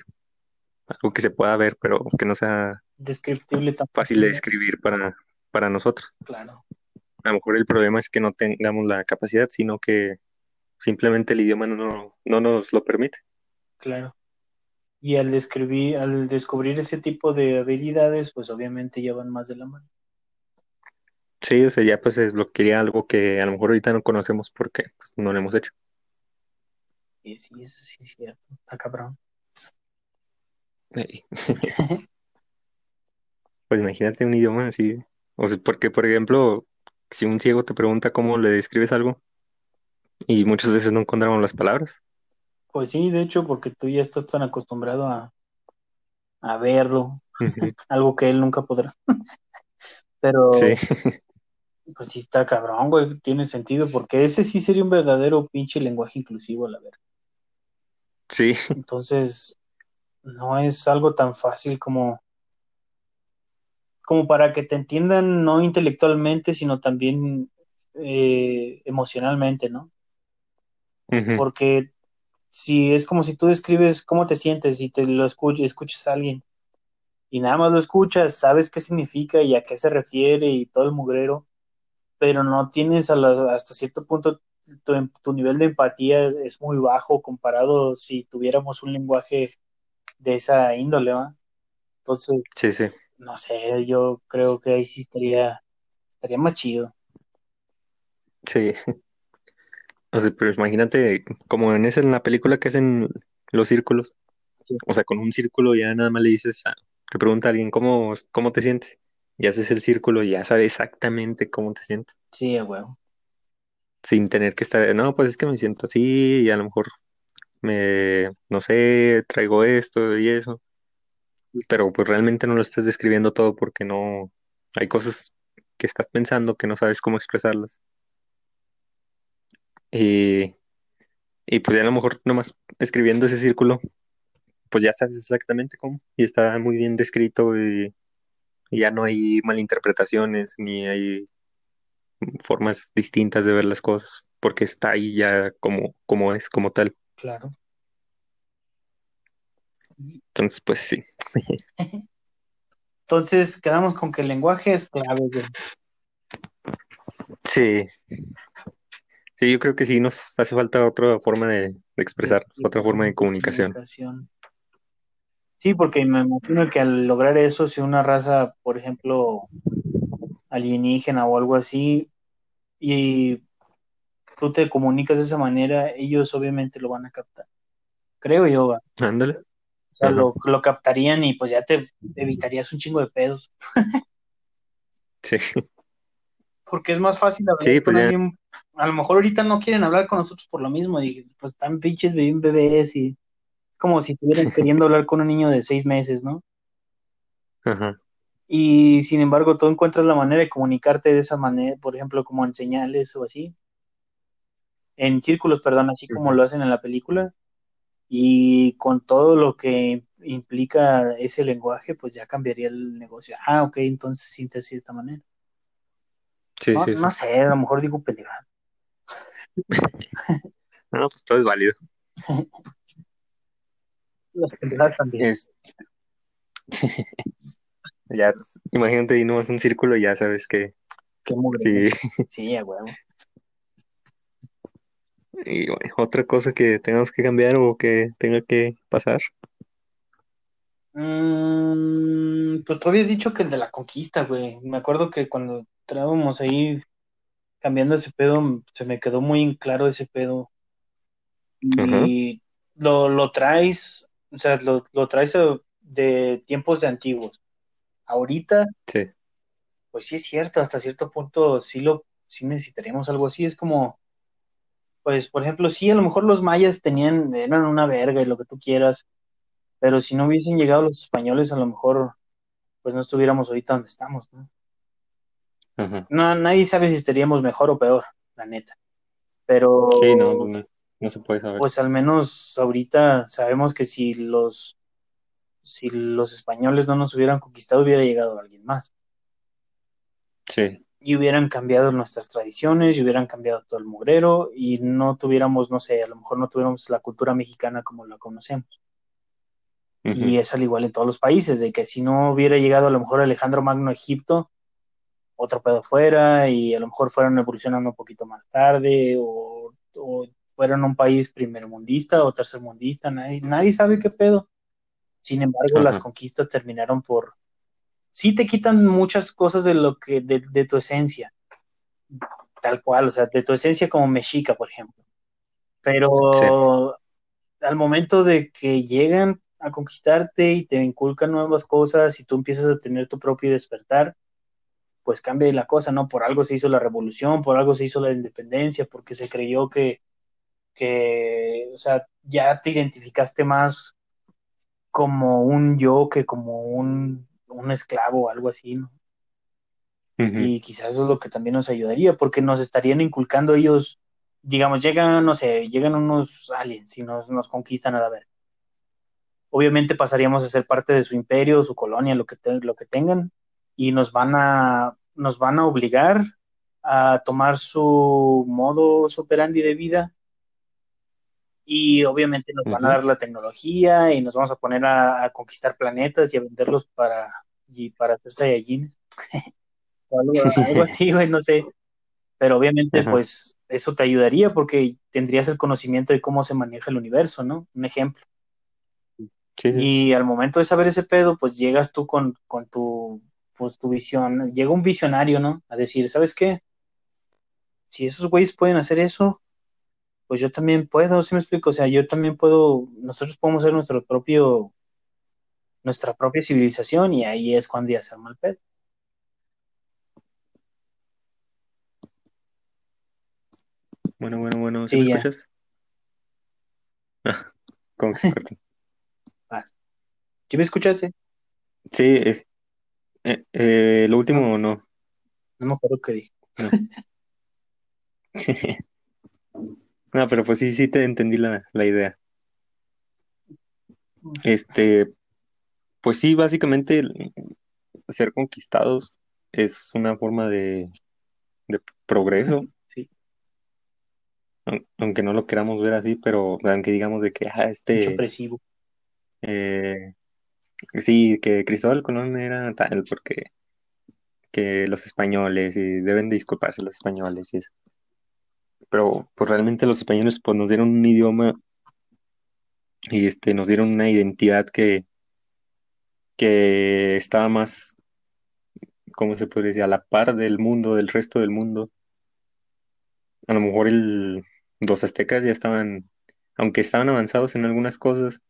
algo que se pueda ver, pero que no sea descriptible fácil de describir para, para nosotros. claro, A lo mejor el problema es que no tengamos la capacidad, sino que simplemente el idioma no, no nos lo permite. claro. Y al describir, al descubrir ese tipo de habilidades, pues obviamente llevan más de la mano. Sí, o sea, ya pues se desbloquearía algo que a lo mejor ahorita no conocemos porque pues, no lo hemos hecho. Sí, eso sí es cierto, está cabrón. Pues imagínate un idioma así. O sea, porque, por ejemplo, si un ciego te pregunta cómo le describes algo y muchas veces no encontramos las palabras. Pues sí, de hecho, porque tú ya estás tan acostumbrado a, a verlo, algo que él nunca podrá. Pero Sí, Pues sí está cabrón, güey, tiene sentido, porque ese sí sería un verdadero pinche lenguaje inclusivo, a la verdad. sí, Entonces, no es algo tan fácil como, como para que te entiendan, no intelectualmente, sino también eh, emocionalmente, ¿no? Porque si es como si tú describes cómo te sientes y te lo escuchas, escuchas a alguien y nada más lo escuchas, sabes qué significa y a qué se refiere y todo el mugrero, pero no tienes a la- hasta cierto punto tu, em, tu nivel de empatía es muy bajo comparado si tuviéramos un lenguaje de esa índole, ¿va? Entonces, sí, sí, no sé, yo creo que ahí sí estaría, estaría más chido. sí. O sea, pero imagínate, como en esa en la película que hacen los círculos. O sea, con un círculo ya nada más le dices, a- te pregunta a alguien cómo, cómo te sientes. y haces el círculo y ya sabes exactamente cómo te sientes, Sí, a huevo. sin tener que estar, no, pues es que me siento así y a lo mejor me, no sé, traigo esto y eso, pero pues realmente no lo estás describiendo todo porque no, hay cosas que estás pensando que no sabes cómo expresarlas. Y, y pues ya a lo mejor nomás escribiendo ese círculo, pues ya sabes exactamente cómo, y está muy bien descrito y, y ya no hay malinterpretaciones ni hay formas distintas de ver las cosas, porque está ahí ya como, como es, como tal. Claro. Entonces, pues sí. Entonces, quedamos con que el lenguaje es clave. Sí. Sí, yo creo que sí nos hace falta otra forma de, de expresarnos, otra forma de comunicación. comunicación. Sí, porque me imagino que al lograr eso, si una raza, por ejemplo, alienígena o algo así, y tú te comunicas de esa manera, ellos obviamente lo van a captar. Creo yo, va. Ándale. O sea, lo captarían y pues ya te evitarías un chingo de pedos. Sí. Porque es más fácil hablar Sí, con pues ya. alguien. A lo mejor ahorita no quieren hablar con nosotros por lo mismo. Dije, pues están pinches bien bebés y es como si estuvieran queriendo hablar con un niño de seis meses, ¿no? Ajá. Y sin embargo, tú encuentras la manera de comunicarte de esa manera, por ejemplo, como en señales o así. En círculos, perdón, así como lo hacen en la película. Y con todo lo que implica ese lenguaje, pues ya cambiaría el negocio. Ah, ok, entonces sientes de esta manera. Sí, No, sí, sí. no sé, a lo mejor digo pendejada. No, pues todo es válido. Las pendejadas también. Es... ya, imagínate y no es un círculo y ya sabes que Qué mugre. sí. Sí, a huevo. Y bueno, otra cosa que tengamos que cambiar o que tenga que pasar. Mm, pues tú habías dicho que el de la conquista, güey. Me acuerdo que cuando estábamos ahí cambiando ese pedo, se me quedó muy en claro ese pedo. Y lo, lo traes, o sea, lo, lo traes de, de tiempos de antiguos. Ahorita, Sí. pues sí es cierto, hasta cierto punto sí lo, sí necesitaríamos algo así. Es como, pues, por ejemplo, sí, a lo mejor los mayas tenían, eran una verga y lo que tú quieras, pero si no hubiesen llegado los españoles, a lo mejor, pues no estuviéramos ahorita donde estamos, ¿no? No, nadie sabe si estaríamos mejor o peor, la neta. Pero, Sí, no, pues no, no se puede saber. pues al menos ahorita sabemos que si los, si los españoles no nos hubieran conquistado, hubiera llegado alguien más. Sí. Y hubieran cambiado nuestras tradiciones, y hubieran cambiado todo el mugrero, y no tuviéramos, no sé, a lo mejor no tuviéramos la cultura mexicana como la conocemos. Y es al igual en todos los países, de que si no hubiera llegado a lo mejor Alejandro Magno a Egipto, otro pedo fuera, y a lo mejor fueron evolucionando un poquito más tarde, o, o fueron un país primermundista o tercermundista, nadie, nadie sabe qué pedo. Sin embargo, Ajá. las conquistas terminaron por... Sí te quitan muchas cosas de lo que, de, de tu esencia, tal cual, o sea, de tu esencia como mexica, por ejemplo. Pero al momento de que llegan a conquistarte y te inculcan nuevas cosas y tú empiezas a tener tu propio despertar, pues cambia la cosa, ¿no? Por algo se hizo la revolución, por algo se hizo la independencia, porque se creyó que, que o sea, ya te identificaste más como un yo que como un, un esclavo o algo así, ¿no? Y quizás eso es lo que también nos ayudaría, porque nos estarían inculcando ellos, digamos, llegan, no sé, llegan unos aliens y nos, nos conquistan a la vez. Obviamente pasaríamos a ser parte de su imperio, su colonia, lo que, te- lo que tengan, y nos van a, nos van a obligar a tomar su modo operandi de vida y obviamente nos van a dar la tecnología y nos vamos a poner a, a conquistar planetas y a venderlos para, y para hacer Saiyajines. o algo, algo así, güey, no sé. Pero obviamente, Ajá. pues, eso te ayudaría porque tendrías el conocimiento de cómo se maneja el universo, ¿no? Un ejemplo. Sí, sí. Y al momento de saber ese pedo, pues llegas tú con, con tu, pues tu visión, llega un visionario, ¿no? A decir, ¿sabes qué? Si esos güeyes pueden hacer eso, pues yo también puedo, ¿sí me explico? O sea, yo también puedo, nosotros podemos ser nuestro propio, nuestra propia civilización y ahí es cuando ya se arma el pedo. Bueno, bueno, bueno, ¿sí, me escuchas? Ah, ¿Cómo que se ah. me escuchaste? Sí, es, eh, eh, lo No, último no, no me acuerdo qué dije. no. No, pero pues sí, sí te entendí la, la idea. Este, pues sí, básicamente ser conquistados es una forma de, de progreso, Sí, aun- aunque no lo queramos ver así, pero aunque digamos de que, ah, mucho este, opresivo. eh, sí, que Cristóbal Colón era tal, porque que los españoles y deben de disculparse los españoles. Pero pues realmente los españoles pues nos dieron un idioma y este nos dieron una identidad que, que estaba más, ¿cómo se podría decir? A la par del mundo, del resto del mundo. A lo mejor el, los aztecas ya estaban, aunque estaban avanzados en algunas cosas,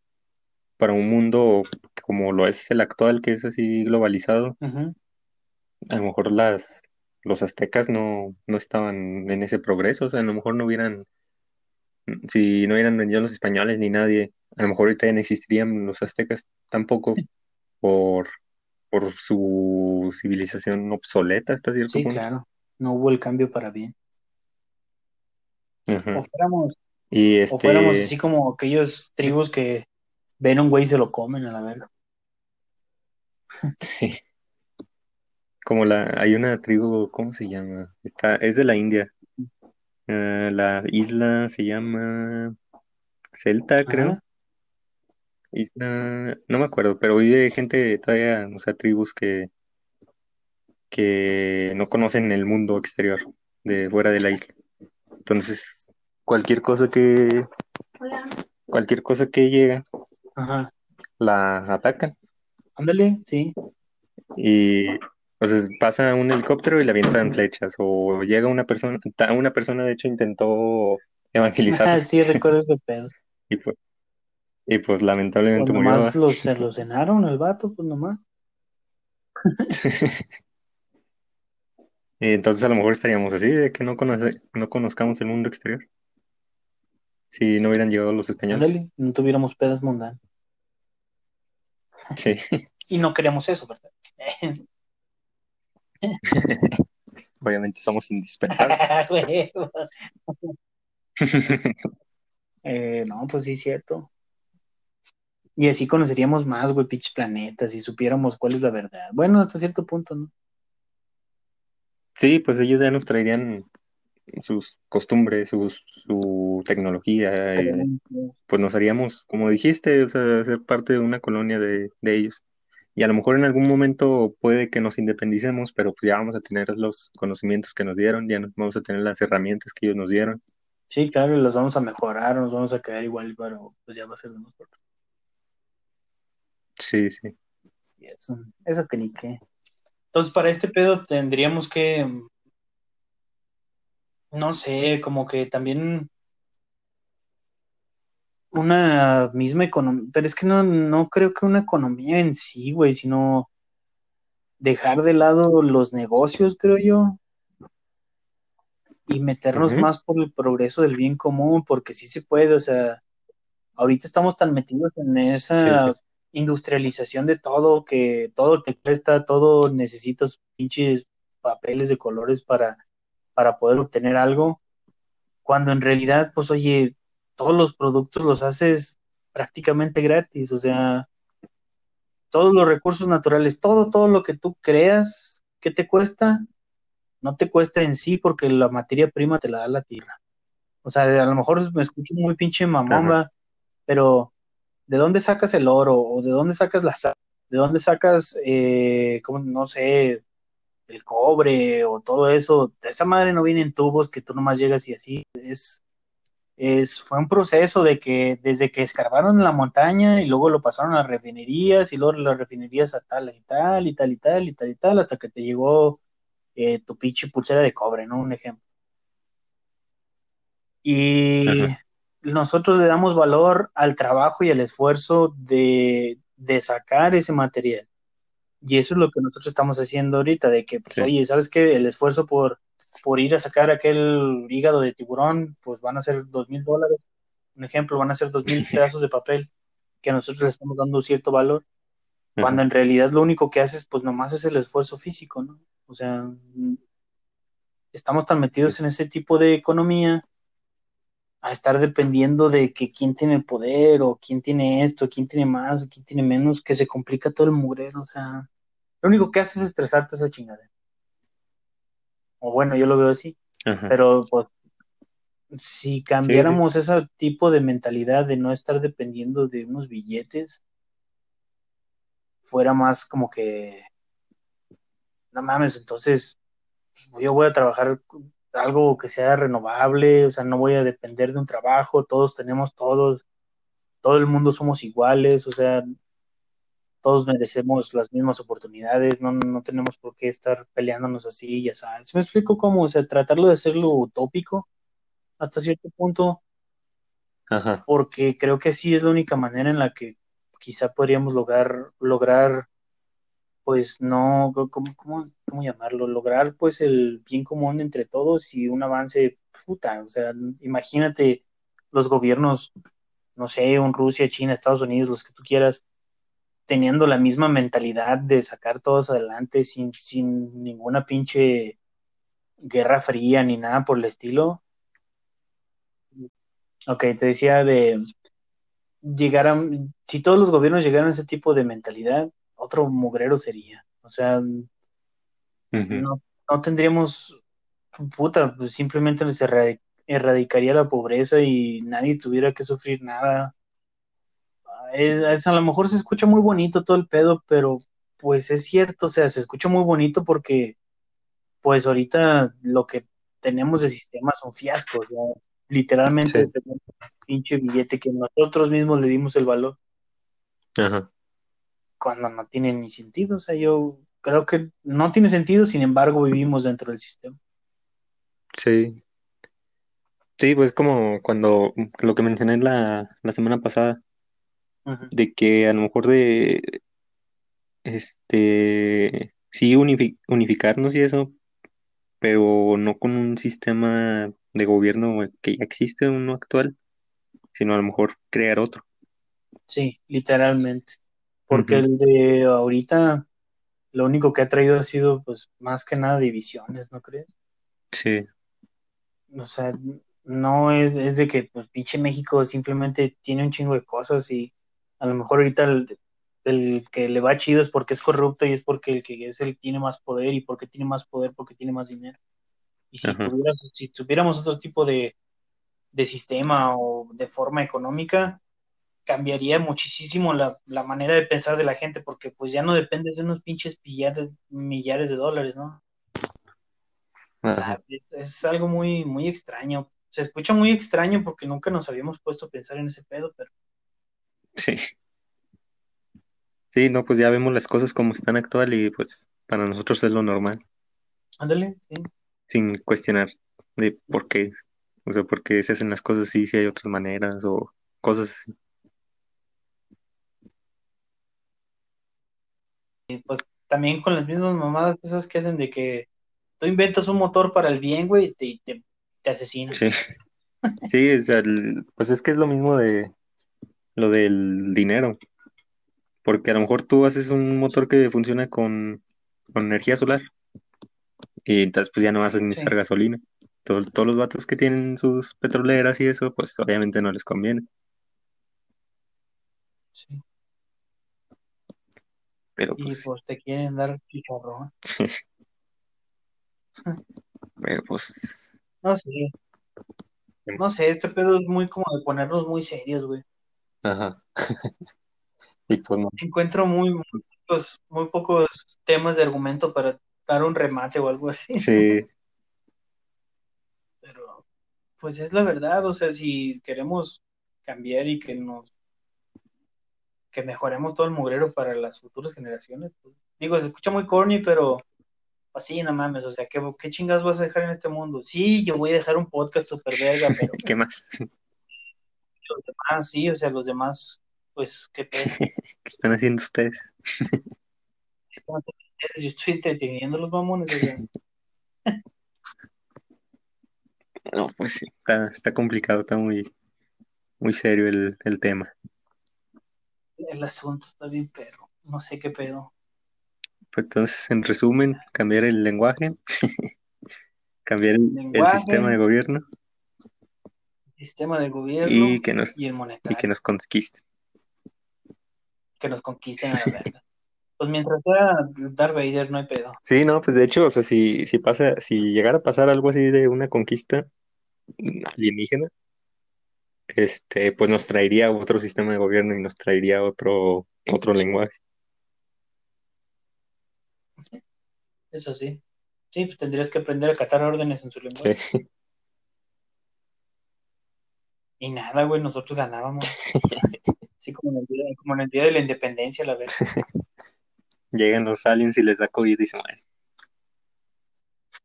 para un mundo como lo es el actual, que es así globalizado, a lo mejor las, los aztecas no, no estaban en ese progreso, o sea, a lo mejor no hubieran Si no hubieran venido los españoles ni nadie, a lo mejor ahorita ya no existirían los aztecas tampoco por, por su civilización obsoleta hasta cierto Sí, punto. claro. No hubo el cambio para bien. O fuéramos, Y o fuéramos este, así como aquellos tribus que ven a un güey y se lo comen a la verga. sí, como la, hay una tribu, ¿cómo se llama? Está, es de la India. Eh, la isla se llama Celta, creo. Ajá. Isla, no me acuerdo, pero vive gente todavía, o sea, tribus que, que no conocen el mundo exterior de fuera de la isla. Entonces, cualquier cosa que, cualquier cosa que llega, Ajá. la atacan. Ándale, sí. Y entonces pasa un helicóptero y le avientan flechas. O llega una persona, una persona de hecho intentó evangelizarlos. sí, recuerdo ese pedo. Y pues, y pues Pues lamentablemente murió. nomás los, se lo cenaron el vato, pues nomás. Y entonces a lo mejor estaríamos así, de que no, conoce- no conozcamos el mundo exterior. Si no hubieran llegado los españoles. Ándale, no tuviéramos pedas mundanas. Sí, Y no queremos eso, ¿verdad? obviamente somos indispensables. Eh, no, pues sí, cierto. Y así conoceríamos más, güey, pinches planetas y supiéramos cuál es la verdad. Bueno, hasta cierto punto, ¿no? Sí, pues ellos ya nos traerían sus costumbres, sus, su tecnología, y pues nos haríamos, como dijiste, o sea, ser parte de una colonia de, de ellos. Y a lo mejor en algún momento puede que nos independicemos, pero pues ya vamos a tener los conocimientos que nos dieron, ya no- vamos a tener las herramientas que ellos nos dieron. Sí, claro, y los vamos a mejorar, nos vamos a quedar igual, pero pues ya va a ser de nosotros. Sí, sí. Eso, eso que ni qué. Entonces, para este pedo tendríamos que, no sé, como que también una misma economía, pero es que no, no creo que una economía en sí, güey, sino dejar de lado los negocios, creo yo, y meternos más por el progreso del bien común, porque sí se puede, o sea, ahorita estamos tan metidos en esa Sí, industrialización de todo, que todo te cuesta, todo necesitas pinches papeles de colores para, para poder obtener algo, cuando en realidad, pues oye, todos los productos los haces prácticamente gratis, o sea, todos los recursos naturales, todo, todo lo que tú creas, ¿qué te cuesta? No te cuesta en sí porque la materia prima te la da la tierra. O sea, a lo mejor me escucho muy pinche mamón, Ajá. pero ¿de dónde sacas el oro? ¿O de dónde sacas la sal? ¿De dónde sacas, eh, como, no sé, el cobre o todo eso? Esa madre no viene en tubos que tú nomás llegas y así. Es, es, fue un proceso de que desde que escarbaron en la montaña y luego lo pasaron a las refinerías y luego las refinerías a tal y tal y tal y tal y tal y tal hasta que te llegó eh, tu pinche pulsera de cobre, ¿no? Un ejemplo. Y Ajá. nosotros le damos valor al trabajo y al esfuerzo de, de sacar ese material. Y eso es lo que nosotros estamos haciendo ahorita, de que, pues, Sí. oye, ¿sabes qué? El esfuerzo por, por ir a sacar aquel hígado de tiburón, pues van a ser dos mil dólares. Un ejemplo, van a ser dos mil pedazos de papel que nosotros le estamos dando cierto valor, cuando en realidad lo único que haces, pues nomás es el esfuerzo físico, ¿no? O sea, estamos tan metidos Sí. en ese tipo de economía a estar dependiendo de que quién tiene el poder o quién tiene esto, quién tiene más o quién tiene menos, que se complica todo el mugrero, o sea, lo único que haces es estresarte esa chingada. O bueno, yo lo veo así, Ajá. pero pues si cambiáramos ese tipo de mentalidad de no estar dependiendo de unos billetes, fuera más como que, no mames, entonces pues, yo voy a trabajar algo que sea renovable, o sea, no voy a depender de un trabajo, todos tenemos todos, todo el mundo somos iguales, o sea, todos merecemos las mismas oportunidades, no, no tenemos por qué estar peleándonos así, ya sabes. ¿Me explico cómo? O sea, tratarlo de hacerlo utópico hasta cierto punto, Ajá. porque creo que sí es la única manera en la que quizá podríamos lograr, lograr pues no, ¿cómo, cómo, cómo llamarlo? Lograr pues el bien común entre todos y un avance, puta, o sea, imagínate los gobiernos, no sé, un Rusia, China, Estados Unidos, los que tú quieras, teniendo la misma mentalidad de sacar todos adelante sin, sin ninguna pinche guerra fría ni nada por el estilo. Ok, te decía de llegar a, si todos los gobiernos llegaran a ese tipo de mentalidad, otro mugrero sería. O sea, uh -huh. no, no, tendríamos, puta, pues simplemente se erradicaría la pobreza y nadie tuviera que sufrir nada. Es, es, a lo mejor se escucha muy bonito todo el pedo, pero pues es cierto, o sea, se escucha muy bonito porque pues ahorita lo que tenemos de sistema son fiascos, ¿no? literalmente sí. tenemos un pinche billete que nosotros mismos le dimos el valor. Ajá. Cuando no tiene ni sentido, o sea, yo creo que no tiene sentido, sin embargo, vivimos dentro del sistema. Sí. Sí, pues como cuando lo que mencioné la, la semana pasada, uh -huh. de que a lo mejor de este sí unific unificarnos y eso, pero no con un sistema de gobierno que ya existe, uno actual, sino a lo mejor crear otro. Sí, literalmente. Porque uh -huh. el de ahorita lo único que ha traído ha sido, pues, más que nada divisiones, ¿no crees? Sí. O sea, no es, es de que, pues, pinche México simplemente tiene un chingo de cosas y a lo mejor ahorita el, el que le va chido es porque es corrupto y es porque el que es el tiene más poder y porque tiene más poder porque tiene más dinero. Y si, tuviera, si tuviéramos otro tipo de, de, sistema o de forma económica, cambiaría muchísimo la, la, manera de pensar de la gente, porque pues ya no depende de unos pinches pillares, millares de dólares, ¿no? O sea, es algo muy, muy extraño. Se escucha muy extraño porque nunca nos habíamos puesto a pensar en ese pedo, pero. Sí. Sí, no, pues ya vemos las cosas como están actual y pues para nosotros es lo normal. Ándale, sí. Sin cuestionar de por qué, o sea, por qué se hacen las cosas así, si hay otras maneras o cosas así. Pues también con las mismas mamadas esas que hacen de que tú inventas un motor para el bien, güey, y te, te, te asesinan. Sí. Sí, o sea, el, pues es que es lo mismo de lo del dinero. Porque a lo mejor tú haces un motor que funciona con, con energía solar. Y entonces pues ya no vas a necesitar sí. gasolina. Todo, todos los vatos que tienen sus petroleras y eso, pues obviamente no les conviene. Sí. Pero, y pues, pues te quieren dar chicharrón. Pero pues. No sé. No sé, este pedo es muy como de ponernos muy serios, güey. Ajá. y pues no. Encuentro muy, muy, pocos, muy pocos temas de argumento para dar un remate o algo así. Sí. Pero, pues es la verdad, o sea, si queremos cambiar y que nos que mejoremos todo el mugrero para las futuras generaciones. Pues. Digo, se escucha muy corny, pero así, no mames, o sea, ¿qué, ¿qué chingas vas a dejar en este mundo? Sí, yo voy a dejar un podcast super verga, pero... ¿Qué más? Los demás, sí, o sea, los demás, pues, ¿qué pedo? ¿Qué están haciendo ustedes? Yo estoy entreteniendo los mamones. No, pues sí, está, está complicado, está muy, muy serio el, el tema. El asunto está bien perro. No sé qué pedo. Pues entonces, en resumen, cambiar el lenguaje, cambiar el, sistema de gobierno Sistema de gobierno y que nos, y el y monetario. que nos conquisten. que nos conquisten a la verga. Pues mientras sea Darth Vader, no hay pedo. Sí, no, pues de hecho, o sea, si, si pasa, si llegara a pasar algo así de una conquista alienígena, este, pues nos traería otro sistema de gobierno y nos traería otro, otro lenguaje. Eso sí. Sí, pues tendrías que aprender a acatar órdenes en su lenguaje. Sí. Y nada, güey, nosotros ganábamos. Sí, como en, el día, como en el día de la independencia, la verdad. Llegan los aliens y les da COVID y dicen, bueno,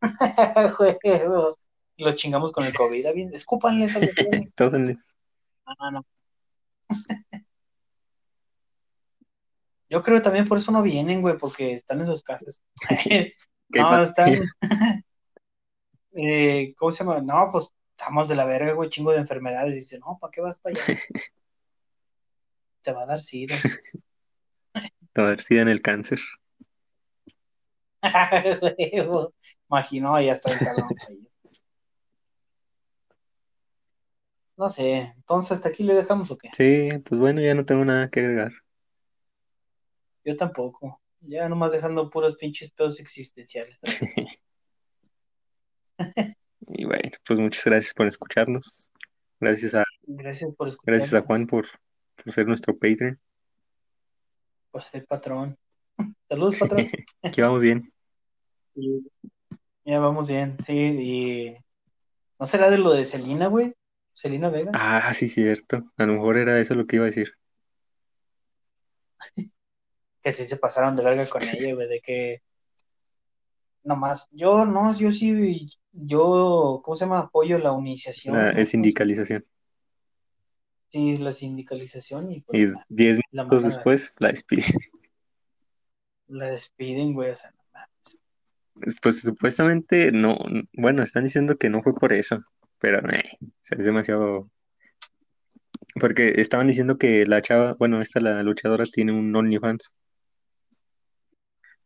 Juego. Los chingamos con el COVID. Bien, escúpanles a los No, no. Yo creo que también por eso no vienen, güey, porque están en sus casas. ¿qué no, están. eh, ¿Cómo se llama? No, pues estamos de la verga, güey, chingo de enfermedades. dice, no, ¿para qué vas para allá? Te va a dar sida. A ver si dan el cáncer. Imagino, ya está el cabrón. ahí. No sé, entonces hasta aquí le dejamos o qué? Sí, pues bueno, ya no tengo nada que agregar. Yo tampoco. Ya nomás dejando puros pinches pedos existenciales. Y bueno, pues muchas gracias por escucharnos. Gracias a, Gracias por gracias a Juan por, por ser nuestro Patreon. Por ser patrón. Saludos, patrón. Aquí vamos bien. Y ya vamos bien, sí. Y ¿no será de lo de Celina, güey? Celina Vega. Ah, sí, cierto. A lo mejor era eso lo que iba a decir. Que sí se pasaron de verga con ella, güey, de que nomás, yo no, yo sí, yo, ¿cómo se llama? Apoyo la uniciación. La ¿no? es sindicalización. Sí, la sindicalización y pues Y 10 la minutos después la despiden. la despiden, güey, o sea, no. Pues supuestamente no, bueno, están diciendo que no fue por eso, pero eh, es demasiado. Porque estaban diciendo que la chava, bueno, esta la luchadora tiene un OnlyFans.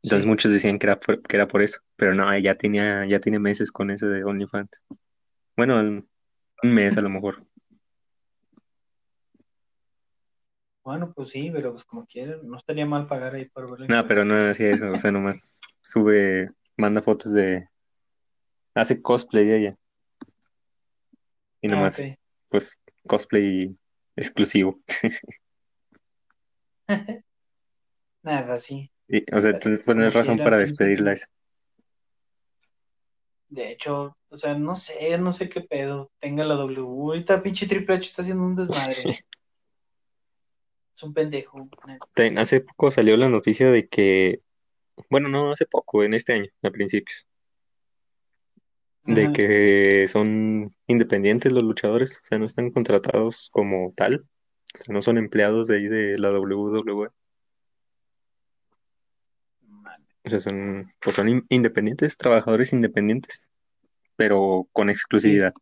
Entonces Sí. muchos decían que era por, que era por eso, pero no, ya tenía, ya tiene meses con ese de OnlyFans. Bueno, un mes a lo mejor. Bueno, pues sí, pero pues como quieran, no estaría mal pagar ahí por verla. No, pero no hacía eso, o sea, nomás sube, manda fotos de, hace cosplay ella. Y Ah, nomás, ok. pues, cosplay exclusivo. Nada, sí. Y, o sea, Pues, entonces pues no es razón para pues, despedirla esa. De hecho, o sea, no sé, no sé qué pedo tenga la W. Ahorita pinche Triple H está haciendo un desmadre. es un pendejo. Ten- Hace poco salió la noticia de que, bueno, no hace poco, en este año, a principios, de Ajá. que son independientes los luchadores, o sea, no están contratados como tal, o sea, no son empleados de ahí de la WWE, o sea, son, pues son in- independientes, trabajadores independientes, pero con exclusividad.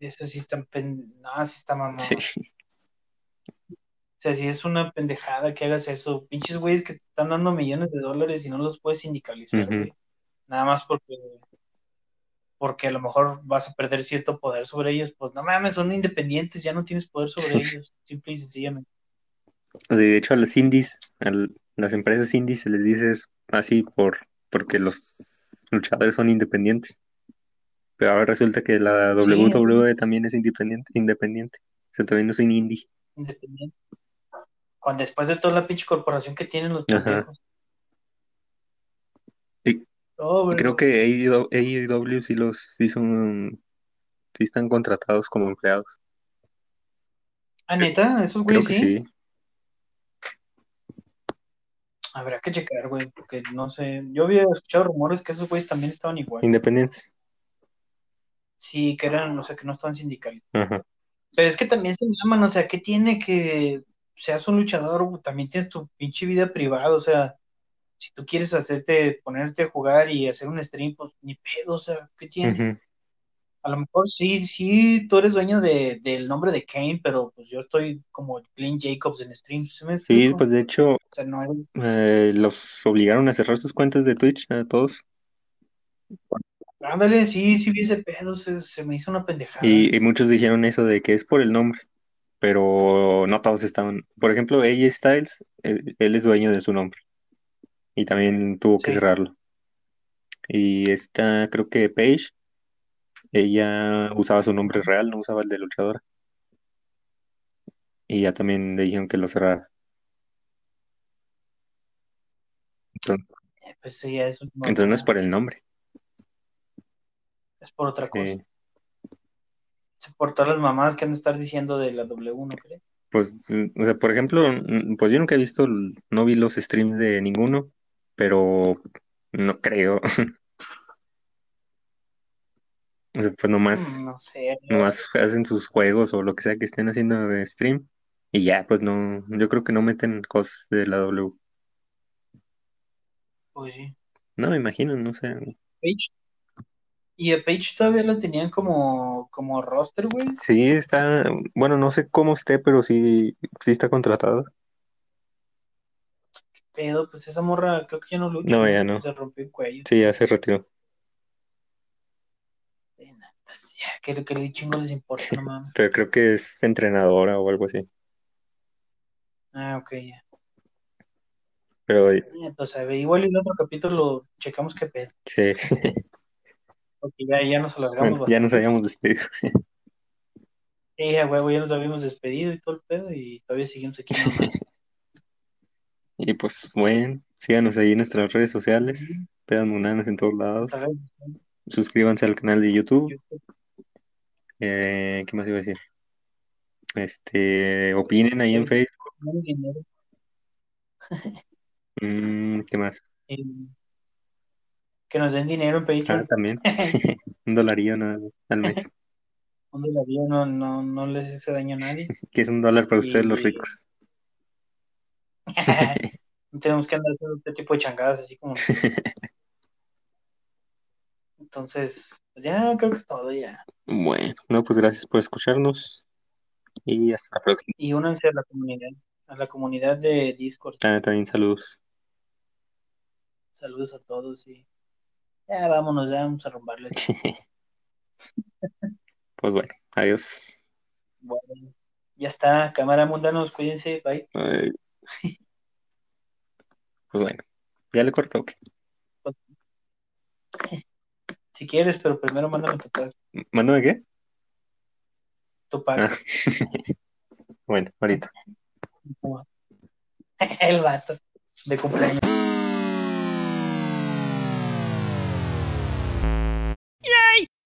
Eso sí está pen... No, sí está mamón. Sí. O sea, sí es una pendejada que hagas eso. Pinches güeyes que te están dando millones de dólares y no los puedes sindicalizar, güey. Nada más porque porque a lo mejor vas a perder cierto poder sobre ellos. Pues no mames, son independientes, ya no tienes poder sobre ellos. Simple y sencillamente. O sea, de hecho a las indies, a las empresas indies se les dice así por, porque los luchadores son independientes. Pero ahora resulta que la Sí. WWE también es independiente, independiente. O sea, también no soy indie. Independiente. Cuando después de toda la pinche corporación que tienen los pendejos. Oh, güey. creo que AEW, AEW sí los sí son sí están contratados como empleados. Ah, neta, esos Creo güeyes que sí. sí. Habrá que checar, güey, porque no sé. Yo había escuchado rumores que esos güeyes también estaban igual. Independientes. Sí, que eran, o sea, que no estaban sindicales. Ajá. Pero es que también se llaman, o sea, ¿qué tiene que seas un luchador? También tienes tu pinche vida privada, o sea, si tú quieres hacerte, ponerte a jugar y hacer un stream, pues ni pedo, o sea, ¿qué tiene? A lo mejor sí, sí, tú eres dueño de, del nombre de Kane, pero pues yo estoy como Clint Jacobs en stream, ¿sí pues de hecho O sea, no eres- eh, los obligaron a cerrar sus cuentas de Twitch a todos Ándale, sí, sí vi ese pedo, se, se me hizo una pendejada. y, y muchos dijeron eso de que es por el nombre, pero no todos estaban. Por ejemplo, AJ Styles, él, él es dueño de su nombre y también tuvo que Sí. cerrarlo. Y esta, creo que Paige, ella usaba su nombre real, no usaba el de luchadora. Y ya también le dijeron que lo cerrara. Entonces, Pues sí, es entonces no es por el nombre. es por otra cosa. Sí. Por todas las mamadas que han de estar diciendo de la W, ¿no crees? Pues, o sea, por ejemplo, mm, pues yo nunca he visto, no vi los streams de ninguno, pero no creo. O sea, pues nomás, Mm, No sé, nomás hacen sus juegos o lo que sea que estén haciendo de stream y ya, pues no, yo creo que no meten cosas de la W. pues sí. No me imagino, no sé. Y a Page todavía la tenían como, como roster, güey. Sí está, bueno, no sé cómo esté, pero sí, sí está contratada. Pero pues esa morra creo que ya no lucha. No, ya no. Se rompió el cuello. Sí, ya se retiró. Ya, que, que le chingo les importa, no mames. Pero creo que es entrenadora o algo así. Ah, ok, ya. Pero Eh, Pues igual en el otro capítulo checamos qué pedo. sí, Porque ya, ya nos alargamos bueno, ya nos habíamos despedido. Sí, a huevo, ya nos habíamos despedido y todo el pedo y todavía seguimos aquí nomás. Y pues bueno, síganos ahí en nuestras redes sociales, pedan munanas en todos lados. Suscríbanse al canal de YouTube. Eh, ¿qué más iba a decir? Este, opinen ahí en Facebook. Mm, ¿qué más? Que nos den dinero en Ah, Patreon. también. Un dolarillo nada al mes. Un dolarío no, no, no les hace daño a nadie. Que es un dólar para Y- ustedes los ricos. no tenemos que andar haciendo este tipo de changadas así como. Entonces, pues ya creo que es todo ya. Bueno, no, pues gracias por escucharnos y hasta la próxima. Y únanse a la comunidad, a la comunidad de Discord. Ah, también saludos. Saludos a todos y ya vámonos, ya vamos a romperle. Pues bueno, adiós. Bueno, ya está, cámara mundanos, cuídense, bye. Ay. Pues bueno, ya le corto. ok. Si quieres, pero primero mándame tu pack. ¿Mándame qué? Tu pack. Ah. Bueno, ahorita. El vato de cumpleaños.